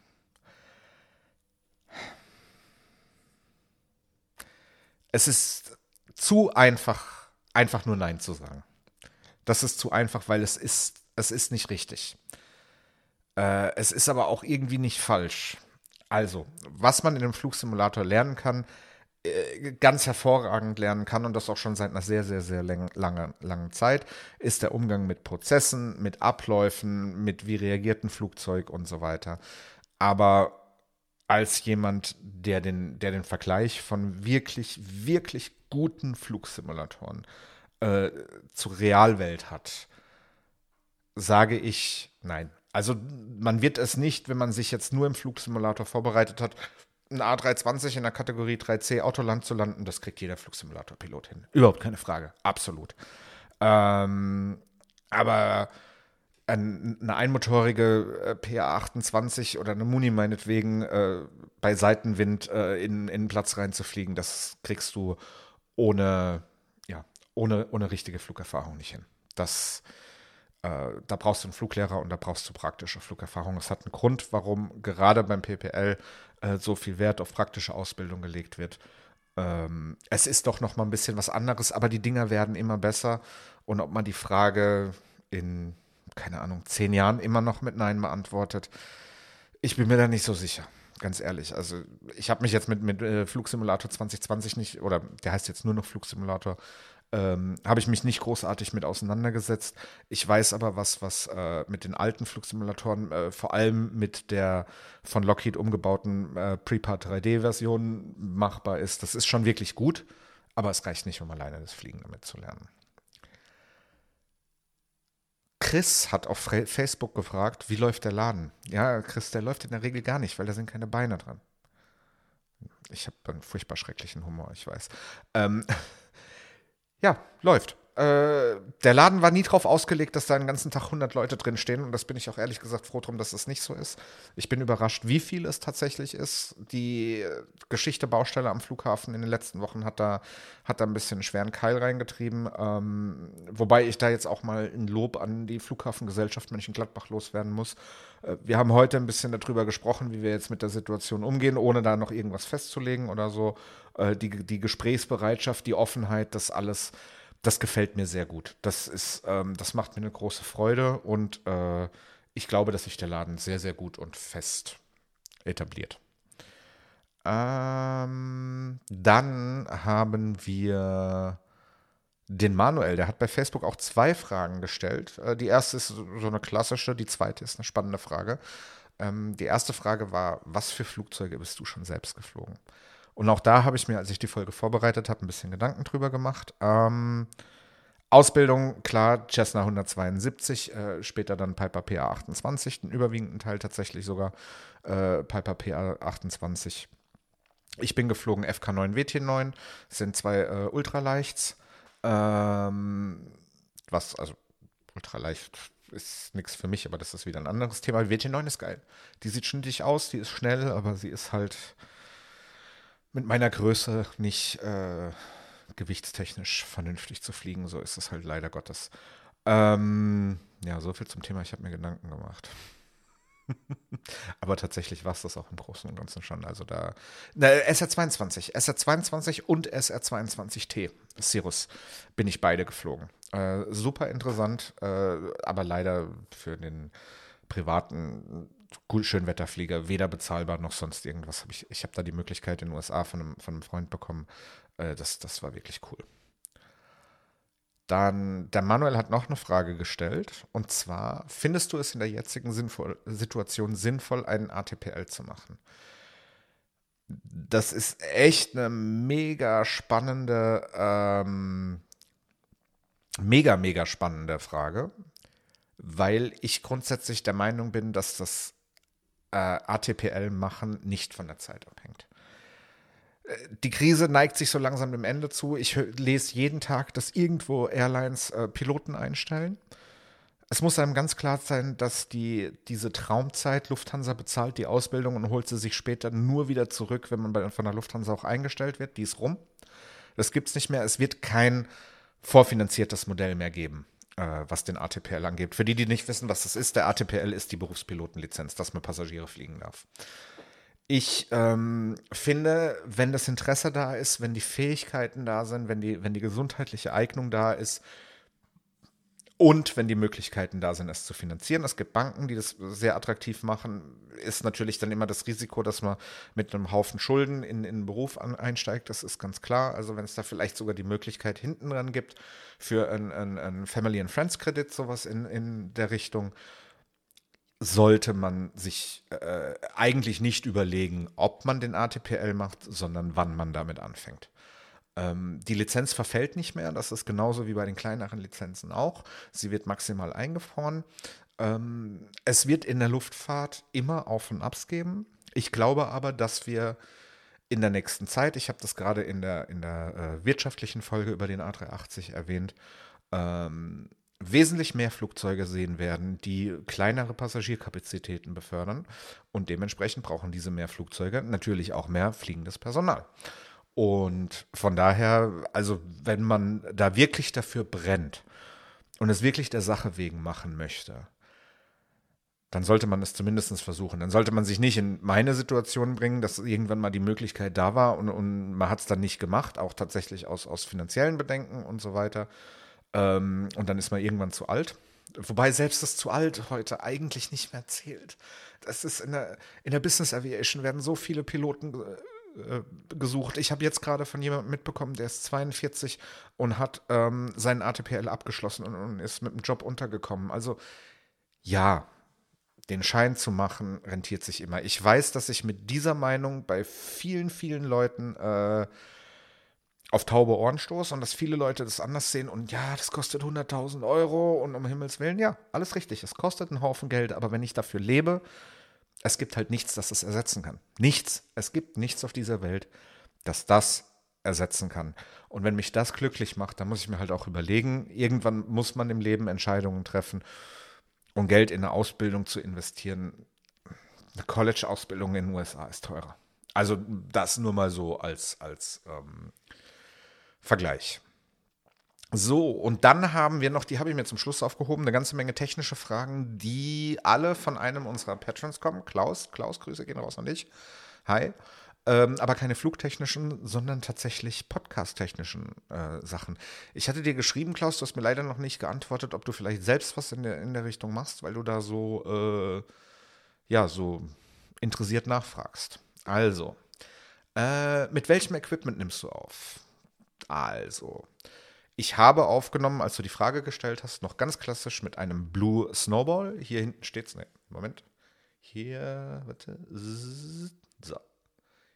Es ist zu einfach, einfach nur Nein zu sagen. Das ist zu einfach, weil es ist es ist nicht richtig. Äh, es ist aber auch irgendwie nicht falsch. Also, was man in einem Flugsimulator lernen kann, äh, ganz hervorragend lernen kann und das auch schon seit einer sehr, sehr, sehr lang, lange, langen Zeit, ist der Umgang mit Prozessen, mit Abläufen, mit wie reagiert ein Flugzeug und so weiter. Aber als jemand, der den, der den Vergleich von wirklich, wirklich guten Flugsimulatoren äh, zur Realwelt hat, sage ich nein. Also man wird es nicht, wenn man sich jetzt nur im Flugsimulator vorbereitet hat, ein A320 in der Kategorie 3C Autoland zu landen, das kriegt jeder Flugsimulator-Pilot hin. Überhaupt keine Frage. Absolut. Ähm, aber eine einmotorige äh, PA28 oder eine Muni meinetwegen äh, bei Seitenwind äh, in, in Platz reinzufliegen, das kriegst du ohne, ja, ohne, ohne richtige Flugerfahrung nicht hin. Das äh, da brauchst du einen Fluglehrer und da brauchst du praktische Flugerfahrung. Es hat einen Grund, warum gerade beim PPL äh, so viel Wert auf praktische Ausbildung gelegt wird. Ähm, es ist doch noch mal ein bisschen was anderes, aber die Dinger werden immer besser. Und ob man die Frage in, keine Ahnung, zehn Jahren immer noch mit Nein beantwortet, ich bin mir da nicht so sicher ganz ehrlich. Also ich habe mich jetzt mit, mit äh, Flugsimulator 2020 nicht, oder der heißt jetzt nur noch Flugsimulator, ähm, habe ich mich nicht großartig mit auseinandergesetzt. Ich weiß aber was, was äh, mit den alten Flugsimulatoren, äh, vor allem mit der von Lockheed umgebauten äh, Prepar 3D-Version machbar ist. Das ist schon wirklich gut, aber es reicht nicht, um alleine das Fliegen damit zu lernen. Chris hat auf Facebook gefragt, wie läuft der Laden? Ja, Chris, der läuft in der Regel gar nicht, weil da sind keine Beine dran. Ich habe einen furchtbar schrecklichen Humor, ich weiß. Ähm, ja, läuft. Äh, der Laden war nie darauf ausgelegt, dass da den ganzen Tag 100 Leute drin stehen. Und das bin ich auch ehrlich gesagt froh drum, dass es nicht so ist. Ich bin überrascht, wie viel es tatsächlich ist. Die Geschichte Baustelle am Flughafen in den letzten Wochen hat da, hat da ein bisschen einen schweren Keil reingetrieben. Ähm, wobei ich da jetzt auch mal ein Lob an die Flughafengesellschaft Mönchengladbach loswerden muss. Äh, wir haben heute ein bisschen darüber gesprochen, wie wir jetzt mit der Situation umgehen, ohne da noch irgendwas festzulegen oder so. Äh, die, die Gesprächsbereitschaft, die Offenheit, das alles, das gefällt mir sehr gut. Das ist, ähm, das macht mir eine große Freude und äh, ich glaube, dass sich der Laden sehr, sehr gut und fest etabliert. Ähm, dann haben wir den Manuel, der hat bei Facebook auch zwei Fragen gestellt. Äh, die erste ist so eine klassische, die zweite ist eine spannende Frage. Ähm, die erste Frage war, was für Flugzeuge bist du schon selbst geflogen? Und auch da habe ich mir, als ich die Folge vorbereitet habe, ein bisschen Gedanken drüber gemacht. Ähm, Ausbildung, klar, Cessna 172, äh, später dann Piper PA28, den überwiegenden Teil tatsächlich sogar äh, Piper PA28. Ich bin geflogen FK9 WT9, sind zwei äh, Ultraleichts, ähm, was also ultraleicht ist nichts für mich, aber das ist wieder ein anderes Thema. WT9 ist geil. Die sieht schnittig aus, die ist schnell, aber sie ist halt mit meiner Größe nicht äh, gewichtstechnisch vernünftig zu fliegen. So ist es halt leider Gottes. Ähm, ja, so viel zum Thema. Ich habe mir Gedanken gemacht. Aber tatsächlich war es das auch im Großen und Ganzen schon. Also da. Na, SR22, SR22 und SR22T, Cirrus, bin ich beide geflogen. Äh, super interessant, äh, aber leider für den privaten Schönwetterflieger weder bezahlbar noch sonst irgendwas. Hab ich ich habe da die Möglichkeit in den USA von einem, von einem Freund bekommen. Äh, das, das war wirklich cool. Dann, der Manuel hat noch eine Frage gestellt. Und zwar, findest du es in der jetzigen sinnvoll, Situation sinnvoll, einen ATPL zu machen? Das ist echt eine mega spannende, ähm, mega, mega spannende Frage, weil ich grundsätzlich der Meinung bin, dass das äh, ATPL-Machen nicht von der Zeit abhängt die Krise neigt sich so langsam dem Ende zu. Ich lese jeden Tag, dass irgendwo Airlines äh, Piloten einstellen. Es muss einem ganz klar sein, dass die, diese Traumzeit Lufthansa bezahlt die Ausbildung und holt sie sich später nur wieder zurück, wenn man bei, von der Lufthansa auch eingestellt wird. Die ist rum. Das gibt es nicht mehr. Es wird kein vorfinanziertes Modell mehr geben, äh, was den ATPL angeht. Für die, die nicht wissen, was das ist, der ATPL ist die Berufspilotenlizenz, dass man Passagiere fliegen darf. Ich ähm, finde, wenn das Interesse da ist, wenn die Fähigkeiten da sind, wenn die, wenn die gesundheitliche Eignung da ist und wenn die Möglichkeiten da sind, es zu finanzieren. Es gibt Banken, die das sehr attraktiv machen. Ist natürlich dann immer das Risiko, dass man mit einem Haufen Schulden in, in einen Beruf an, einsteigt. Das ist ganz klar. Also wenn es da vielleicht sogar die Möglichkeit hinten dran gibt für einen ein Family and Friends Kredit, sowas in, in der Richtung sollte man sich äh, eigentlich nicht überlegen, ob man den ATPL macht, sondern wann man damit anfängt. Ähm, die Lizenz verfällt nicht mehr, das ist genauso wie bei den kleineren Lizenzen auch. Sie wird maximal eingefroren. Ähm, es wird in der Luftfahrt immer Auf und Abs geben. Ich glaube aber, dass wir in der nächsten Zeit, ich habe das gerade in der, in der äh, wirtschaftlichen Folge über den A380 erwähnt, ähm, wesentlich mehr Flugzeuge sehen werden, die kleinere Passagierkapazitäten befördern. Und dementsprechend brauchen diese mehr Flugzeuge natürlich auch mehr fliegendes Personal. Und von daher, also wenn man da wirklich dafür brennt und es wirklich der Sache wegen machen möchte, dann sollte man es zumindest versuchen. Dann sollte man sich nicht in meine Situation bringen, dass irgendwann mal die Möglichkeit da war und, und man hat es dann nicht gemacht, auch tatsächlich aus, aus finanziellen Bedenken und so weiter. Ähm, und dann ist man irgendwann zu alt. Wobei selbst das zu alt heute eigentlich nicht mehr zählt. Das ist in der, in der Business Aviation werden so viele Piloten äh, gesucht. Ich habe jetzt gerade von jemandem mitbekommen, der ist 42 und hat ähm, seinen ATPL abgeschlossen und, und ist mit dem Job untergekommen. Also ja, den Schein zu machen, rentiert sich immer. Ich weiß, dass ich mit dieser Meinung bei vielen, vielen Leuten äh, auf taube Ohren stoße und dass viele Leute das anders sehen und ja, das kostet 100.000 Euro und um Himmels Willen, ja, alles richtig, es kostet einen Haufen Geld, aber wenn ich dafür lebe, es gibt halt nichts, das es ersetzen kann. Nichts. Es gibt nichts auf dieser Welt, das das ersetzen kann. Und wenn mich das glücklich macht, dann muss ich mir halt auch überlegen, irgendwann muss man im Leben Entscheidungen treffen und Geld in eine Ausbildung zu investieren. Eine College-Ausbildung in den USA ist teurer. Also das nur mal so als, als ähm, Vergleich. So, und dann haben wir noch, die habe ich mir zum Schluss aufgehoben, eine ganze Menge technische Fragen, die alle von einem unserer Patrons kommen. Klaus, Klaus, Grüße gehen raus an dich. Hi. Ähm, aber keine flugtechnischen, sondern tatsächlich podcast-technischen äh, Sachen. Ich hatte dir geschrieben, Klaus, du hast mir leider noch nicht geantwortet, ob du vielleicht selbst was in der, in der Richtung machst, weil du da so, äh, ja, so interessiert nachfragst. Also, äh, mit welchem Equipment nimmst du auf? Also, ich habe aufgenommen, als du die Frage gestellt hast, noch ganz klassisch mit einem Blue Snowball. Hier hinten steht es. Ne, Moment. Hier, warte. So.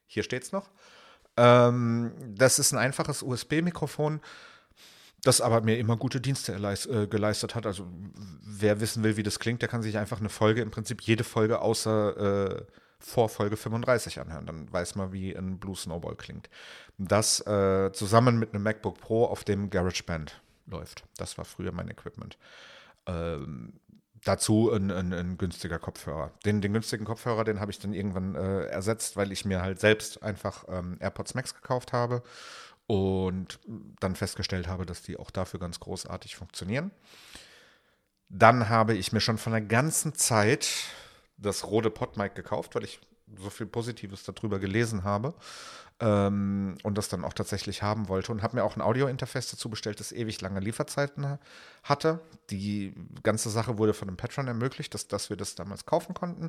Hier steht es noch. Ähm, das ist ein einfaches USB-Mikrofon, das aber mir immer gute Dienste äh, geleistet hat. Also, wer wissen will, wie das klingt, der kann sich einfach eine Folge, im Prinzip jede Folge außer. Äh, vor Folge 35 anhören. Dann weiß man, wie ein Blue Snowball klingt. Das äh, zusammen mit einem MacBook Pro auf dem GarageBand läuft. Das war früher mein Equipment. Ähm, dazu ein, ein, ein, günstiger Kopfhörer. Den, den günstigen Kopfhörer, den habe ich dann irgendwann äh, ersetzt, weil ich mir halt selbst einfach ähm, AirPods Max gekauft habe und dann festgestellt habe, dass die auch dafür ganz großartig funktionieren. Dann habe ich mir schon von der ganzen Zeit das Rode PodMic gekauft, weil ich so viel Positives darüber gelesen habe ähm, und das dann auch tatsächlich haben wollte und habe mir auch ein Audio-Interface dazu bestellt, das ewig lange Lieferzeiten hatte. Die ganze Sache wurde von einem Patron ermöglicht, dass, dass wir das damals kaufen konnten.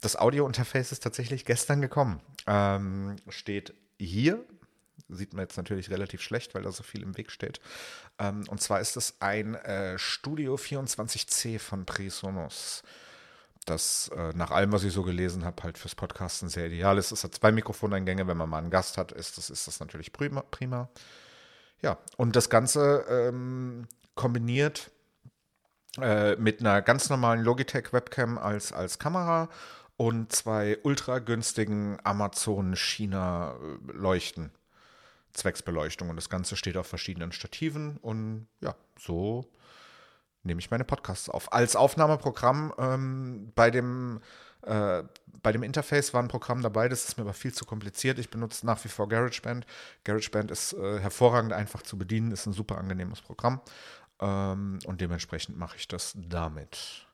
Das Audio-Interface ist tatsächlich gestern gekommen. Ähm, steht hier. Sieht man jetzt natürlich relativ schlecht, weil da so viel im Weg steht. Ähm, und zwar ist es ein äh, Studio 24C von Presonus das äh, nach allem, was ich so gelesen habe, halt fürs Podcasten sehr ideal ist. Es hat zwei Mikrofoneingänge, wenn man mal einen Gast hat, ist das, ist das natürlich prima. prima. Ja, und das Ganze ähm, kombiniert äh, mit einer ganz normalen Logitech-Webcam als, als Kamera und zwei ultra günstigen Amazon-China-Leuchten. Zwecksbeleuchtung. Und das Ganze steht auf verschiedenen Stativen und ja, so nehme ich meine Podcasts auf. Als Aufnahmeprogramm ähm, bei dem äh, bei dem Interface war ein Programm dabei, das ist mir aber viel zu kompliziert. Ich benutze nach wie vor GarageBand. GarageBand ist äh, hervorragend einfach zu bedienen, ist ein super angenehmes Programm. Ähm, und dementsprechend mache ich das damit.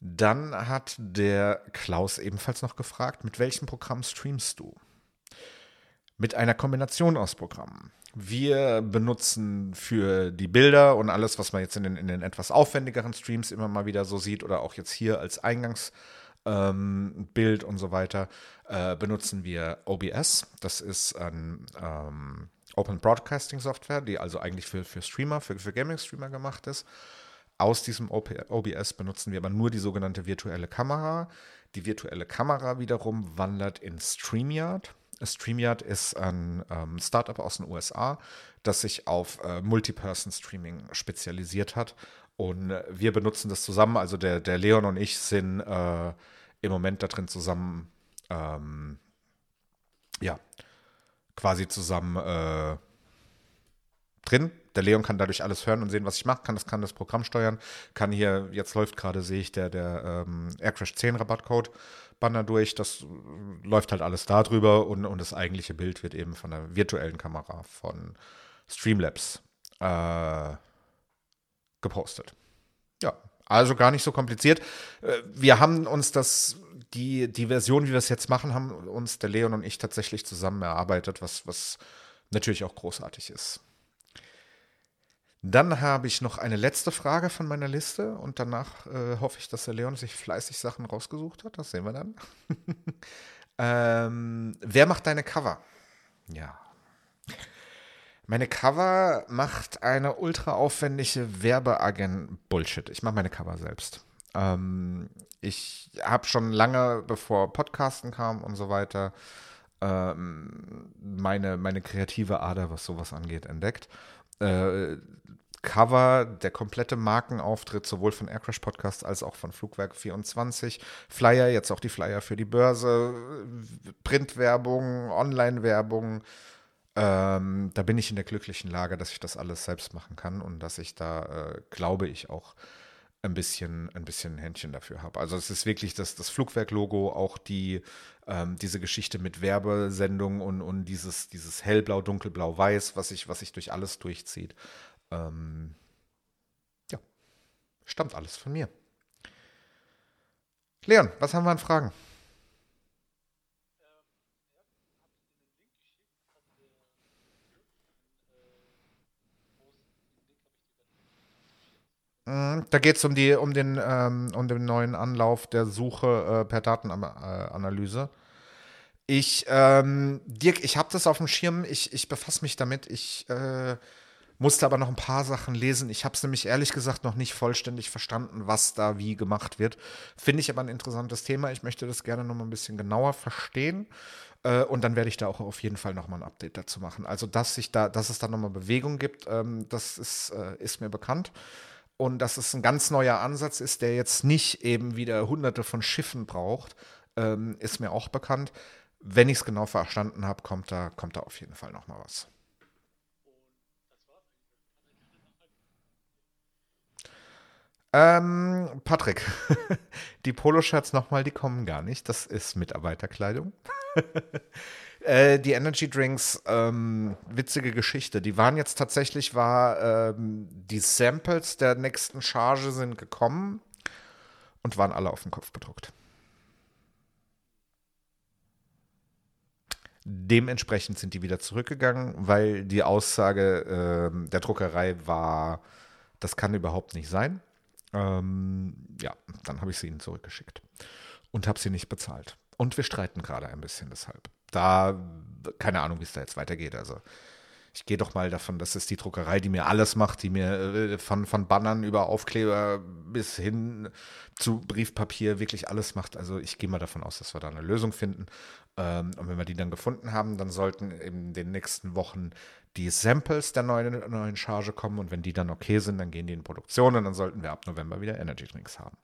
Dann hat der Klaus ebenfalls noch gefragt, mit welchem Programm streamst du? Mit einer Kombination aus Programmen. Wir benutzen für die Bilder und alles, was man jetzt in den, in den etwas aufwendigeren Streams immer mal wieder so sieht oder auch jetzt hier als Eingangsbild ähm, und so weiter, äh, benutzen wir OBS. Das ist ein ähm, Open Broadcasting Software, die also eigentlich für, für Streamer, für, für Gaming-Streamer gemacht ist. Aus diesem OBS benutzen wir aber nur die sogenannte virtuelle Kamera. Die virtuelle Kamera wiederum wandert in StreamYard. StreamYard ist ein ähm, Startup aus den USA, das sich auf äh, Multi-Person-Streaming spezialisiert hat. Und äh, wir benutzen das zusammen. Also der, der Leon und ich sind äh, im Moment da drin zusammen, ähm, ja, quasi zusammen äh, drin. Der Leon kann dadurch alles hören und sehen, was ich mache, kann das, kann das Programm steuern, kann hier, jetzt läuft gerade, sehe ich, der, der ähm, Aircrash 10 Rabattcode Banner durch. Das äh, läuft halt alles darüber und, und das eigentliche Bild wird eben von der virtuellen Kamera von Streamlabs äh, gepostet. Ja, also gar nicht so kompliziert. Äh, wir haben uns das, die, die Version, wie wir es jetzt machen, haben uns der Leon und ich tatsächlich zusammen erarbeitet, was, was natürlich auch großartig ist. Dann habe ich noch eine letzte Frage von meiner Liste und danach äh, hoffe ich, dass der Leon sich fleißig Sachen rausgesucht hat. Das sehen wir dann. ähm, wer macht deine Cover? Ja. Meine Cover macht eine ultra aufwendige Werbeagent Bullshit. Ich mache meine Cover selbst. Ähm, ich habe schon lange, bevor Podcasten kam und so weiter, ähm, meine, meine kreative Ader, was sowas angeht, entdeckt. Äh, Cover, der komplette Markenauftritt sowohl von Aircrash Podcast als auch von Flugwerk 24, Flyer, jetzt auch die Flyer für die Börse, Printwerbung, Online-Werbung. Ähm, da bin ich in der glücklichen Lage, dass ich das alles selbst machen kann und dass ich da, äh, glaube ich, auch ein bisschen, ein bisschen Händchen dafür habe. Also es ist wirklich das, das Flugwerk-Logo, auch die, ähm, diese Geschichte mit Werbesendung und, und dieses, dieses hellblau, dunkelblau, weiß, was sich was ich durch alles durchzieht. Ähm, ja, stammt alles von mir. Leon, was haben wir an Fragen? Da geht es um, um, den, ähm, um den neuen Anlauf der Suche äh, per Datenanalyse. Ich, ähm, Dirk, ich habe das auf dem Schirm, ich, ich befasse mich damit. Ich äh, musste aber noch ein paar Sachen lesen. Ich habe es nämlich ehrlich gesagt noch nicht vollständig verstanden, was da wie gemacht wird. Finde ich aber ein interessantes Thema. Ich möchte das gerne noch mal ein bisschen genauer verstehen. Äh, und dann werde ich da auch auf jeden Fall noch mal ein Update dazu machen. Also, dass, sich da, dass es da noch mal Bewegung gibt, ähm, das ist, äh, ist mir bekannt und dass es ein ganz neuer Ansatz ist, der jetzt nicht eben wieder hunderte von Schiffen braucht, ähm, ist mir auch bekannt. Wenn ich es genau verstanden habe, kommt da, kommt da auf jeden Fall noch mal was. Ähm, Patrick, die Poloshirts nochmal, die kommen gar nicht. Das ist Mitarbeiterkleidung. äh, die Energy Drinks, ähm, witzige Geschichte. Die waren jetzt tatsächlich, war ähm, die Samples der nächsten Charge sind gekommen und waren alle auf den Kopf bedruckt. Dementsprechend sind die wieder zurückgegangen, weil die Aussage äh, der Druckerei war, das kann überhaupt nicht sein. Ähm, ja, dann habe ich sie ihnen zurückgeschickt und habe sie nicht bezahlt. Und wir streiten gerade ein bisschen deshalb. Da, keine Ahnung, wie es da jetzt weitergeht. Also ich gehe doch mal davon, dass es die Druckerei, die mir alles macht, die mir äh, von, von Bannern über Aufkleber bis hin zu Briefpapier wirklich alles macht. Also ich gehe mal davon aus, dass wir da eine Lösung finden. Ähm, und wenn wir die dann gefunden haben, dann sollten in den nächsten Wochen die Samples der neuen, neuen Charge kommen. Und wenn die dann okay sind, dann gehen die in Produktion und dann sollten wir ab November wieder Energy Drinks haben.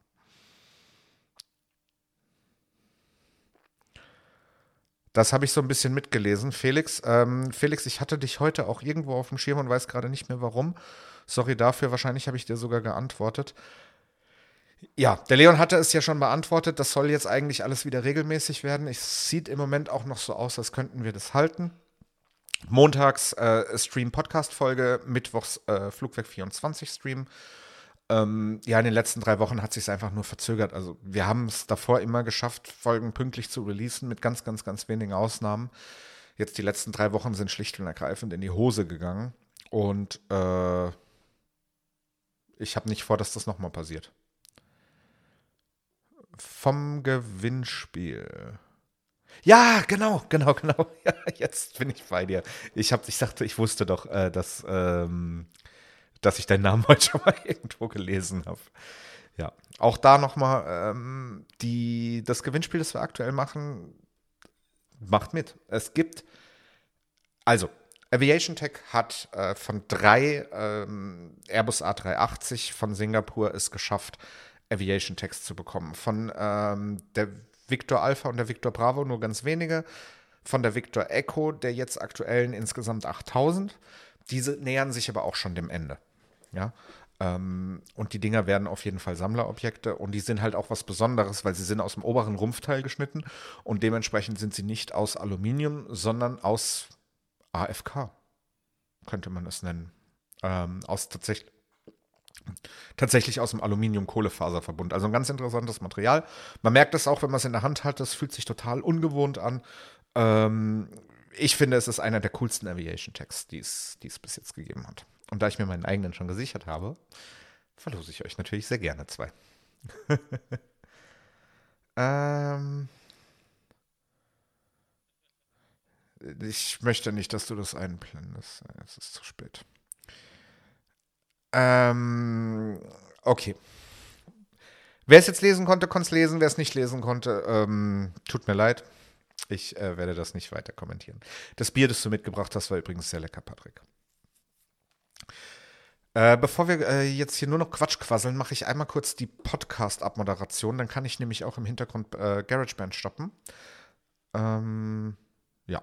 Das habe ich so ein bisschen mitgelesen. Felix, ähm, Felix, ich hatte dich heute auch irgendwo auf dem Schirm und weiß gerade nicht mehr warum. Sorry dafür, wahrscheinlich habe ich dir sogar geantwortet. Ja, der Leon hatte es ja schon beantwortet. Das soll jetzt eigentlich alles wieder regelmäßig werden. Es sieht im Moment auch noch so aus, als könnten wir das halten. Montags äh, Stream-Podcast-Folge, Mittwochs äh, Flugwerk 24 Stream. Ähm, ja, in den letzten drei Wochen hat sich einfach nur verzögert. Also wir haben es davor immer geschafft, Folgen pünktlich zu releasen, mit ganz, ganz, ganz wenigen Ausnahmen. Jetzt die letzten drei Wochen sind schlicht und ergreifend in die Hose gegangen. Und äh, ich habe nicht vor, dass das nochmal passiert. Vom Gewinnspiel. Ja, genau, genau, genau. Ja, jetzt bin ich bei dir. Ich, hab, ich dachte, ich wusste doch, äh, dass ähm, dass ich deinen Namen heute schon mal irgendwo gelesen habe. Ja, auch da nochmal, ähm, das Gewinnspiel, das wir aktuell machen, macht mit. Es gibt, also, Aviation Tech hat äh, von drei ähm, Airbus A380 von Singapur es geschafft, Aviation Techs zu bekommen. Von ähm, der Victor Alpha und der Victor Bravo nur ganz wenige. Von der Victor Echo, der jetzt aktuellen insgesamt 8000. Diese nähern sich aber auch schon dem Ende. Ja. Ähm, und die Dinger werden auf jeden Fall Sammlerobjekte und die sind halt auch was Besonderes, weil sie sind aus dem oberen Rumpfteil geschnitten und dementsprechend sind sie nicht aus Aluminium, sondern aus AFK, könnte man es nennen. Ähm, aus tatsächlich tatsächlich aus dem Aluminium-Kohlefaserverbund. Also ein ganz interessantes Material. Man merkt es auch, wenn man es in der Hand hat, das fühlt sich total ungewohnt an. Ähm, ich finde, es ist einer der coolsten Aviation-Tags, die es bis jetzt gegeben hat. Und da ich mir meinen eigenen schon gesichert habe, verlose ich euch natürlich sehr gerne zwei. ähm, ich möchte nicht, dass du das einblendest. Es ist zu spät. Ähm, okay. Wer es jetzt lesen konnte, konnte es lesen. Wer es nicht lesen konnte, ähm, tut mir leid. Ich äh, werde das nicht weiter kommentieren. Das Bier, das du mitgebracht hast, war übrigens sehr lecker, Patrick. Äh, bevor wir äh, jetzt hier nur noch Quatsch quasseln, mache ich einmal kurz die Podcast-Abmoderation. Dann kann ich nämlich auch im Hintergrund äh, GarageBand stoppen. Ähm, ja.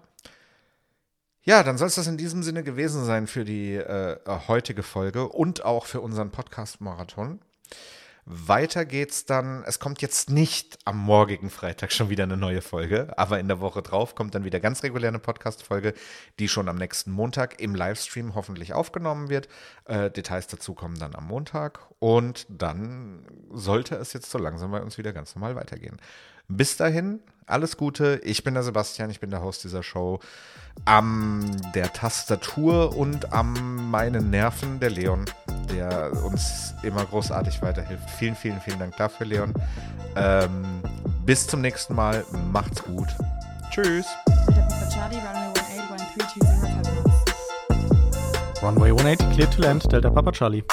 Ja, dann soll es das in diesem Sinne gewesen sein für die äh, heutige Folge und auch für unseren Podcast-Marathon. Weiter geht's dann. Es kommt jetzt nicht am morgigen Freitag schon wieder eine neue Folge, aber in der Woche drauf kommt dann wieder ganz regulär eine Podcast-Folge, die schon am nächsten Montag im Livestream hoffentlich aufgenommen wird. Äh, Details dazu kommen dann am Montag und dann sollte es jetzt so langsam bei uns wieder ganz normal weitergehen. Bis dahin, alles Gute. Ich bin der Sebastian, ich bin der Host dieser Show. Am der Tastatur und am meinen Nerven der Leon, der uns immer großartig weiterhilft. Vielen, vielen, vielen Dank dafür, Leon. Ähm, bis zum nächsten Mal. Macht's gut. Tschüss. Runway 180, clear to land, Delta Papa Charlie.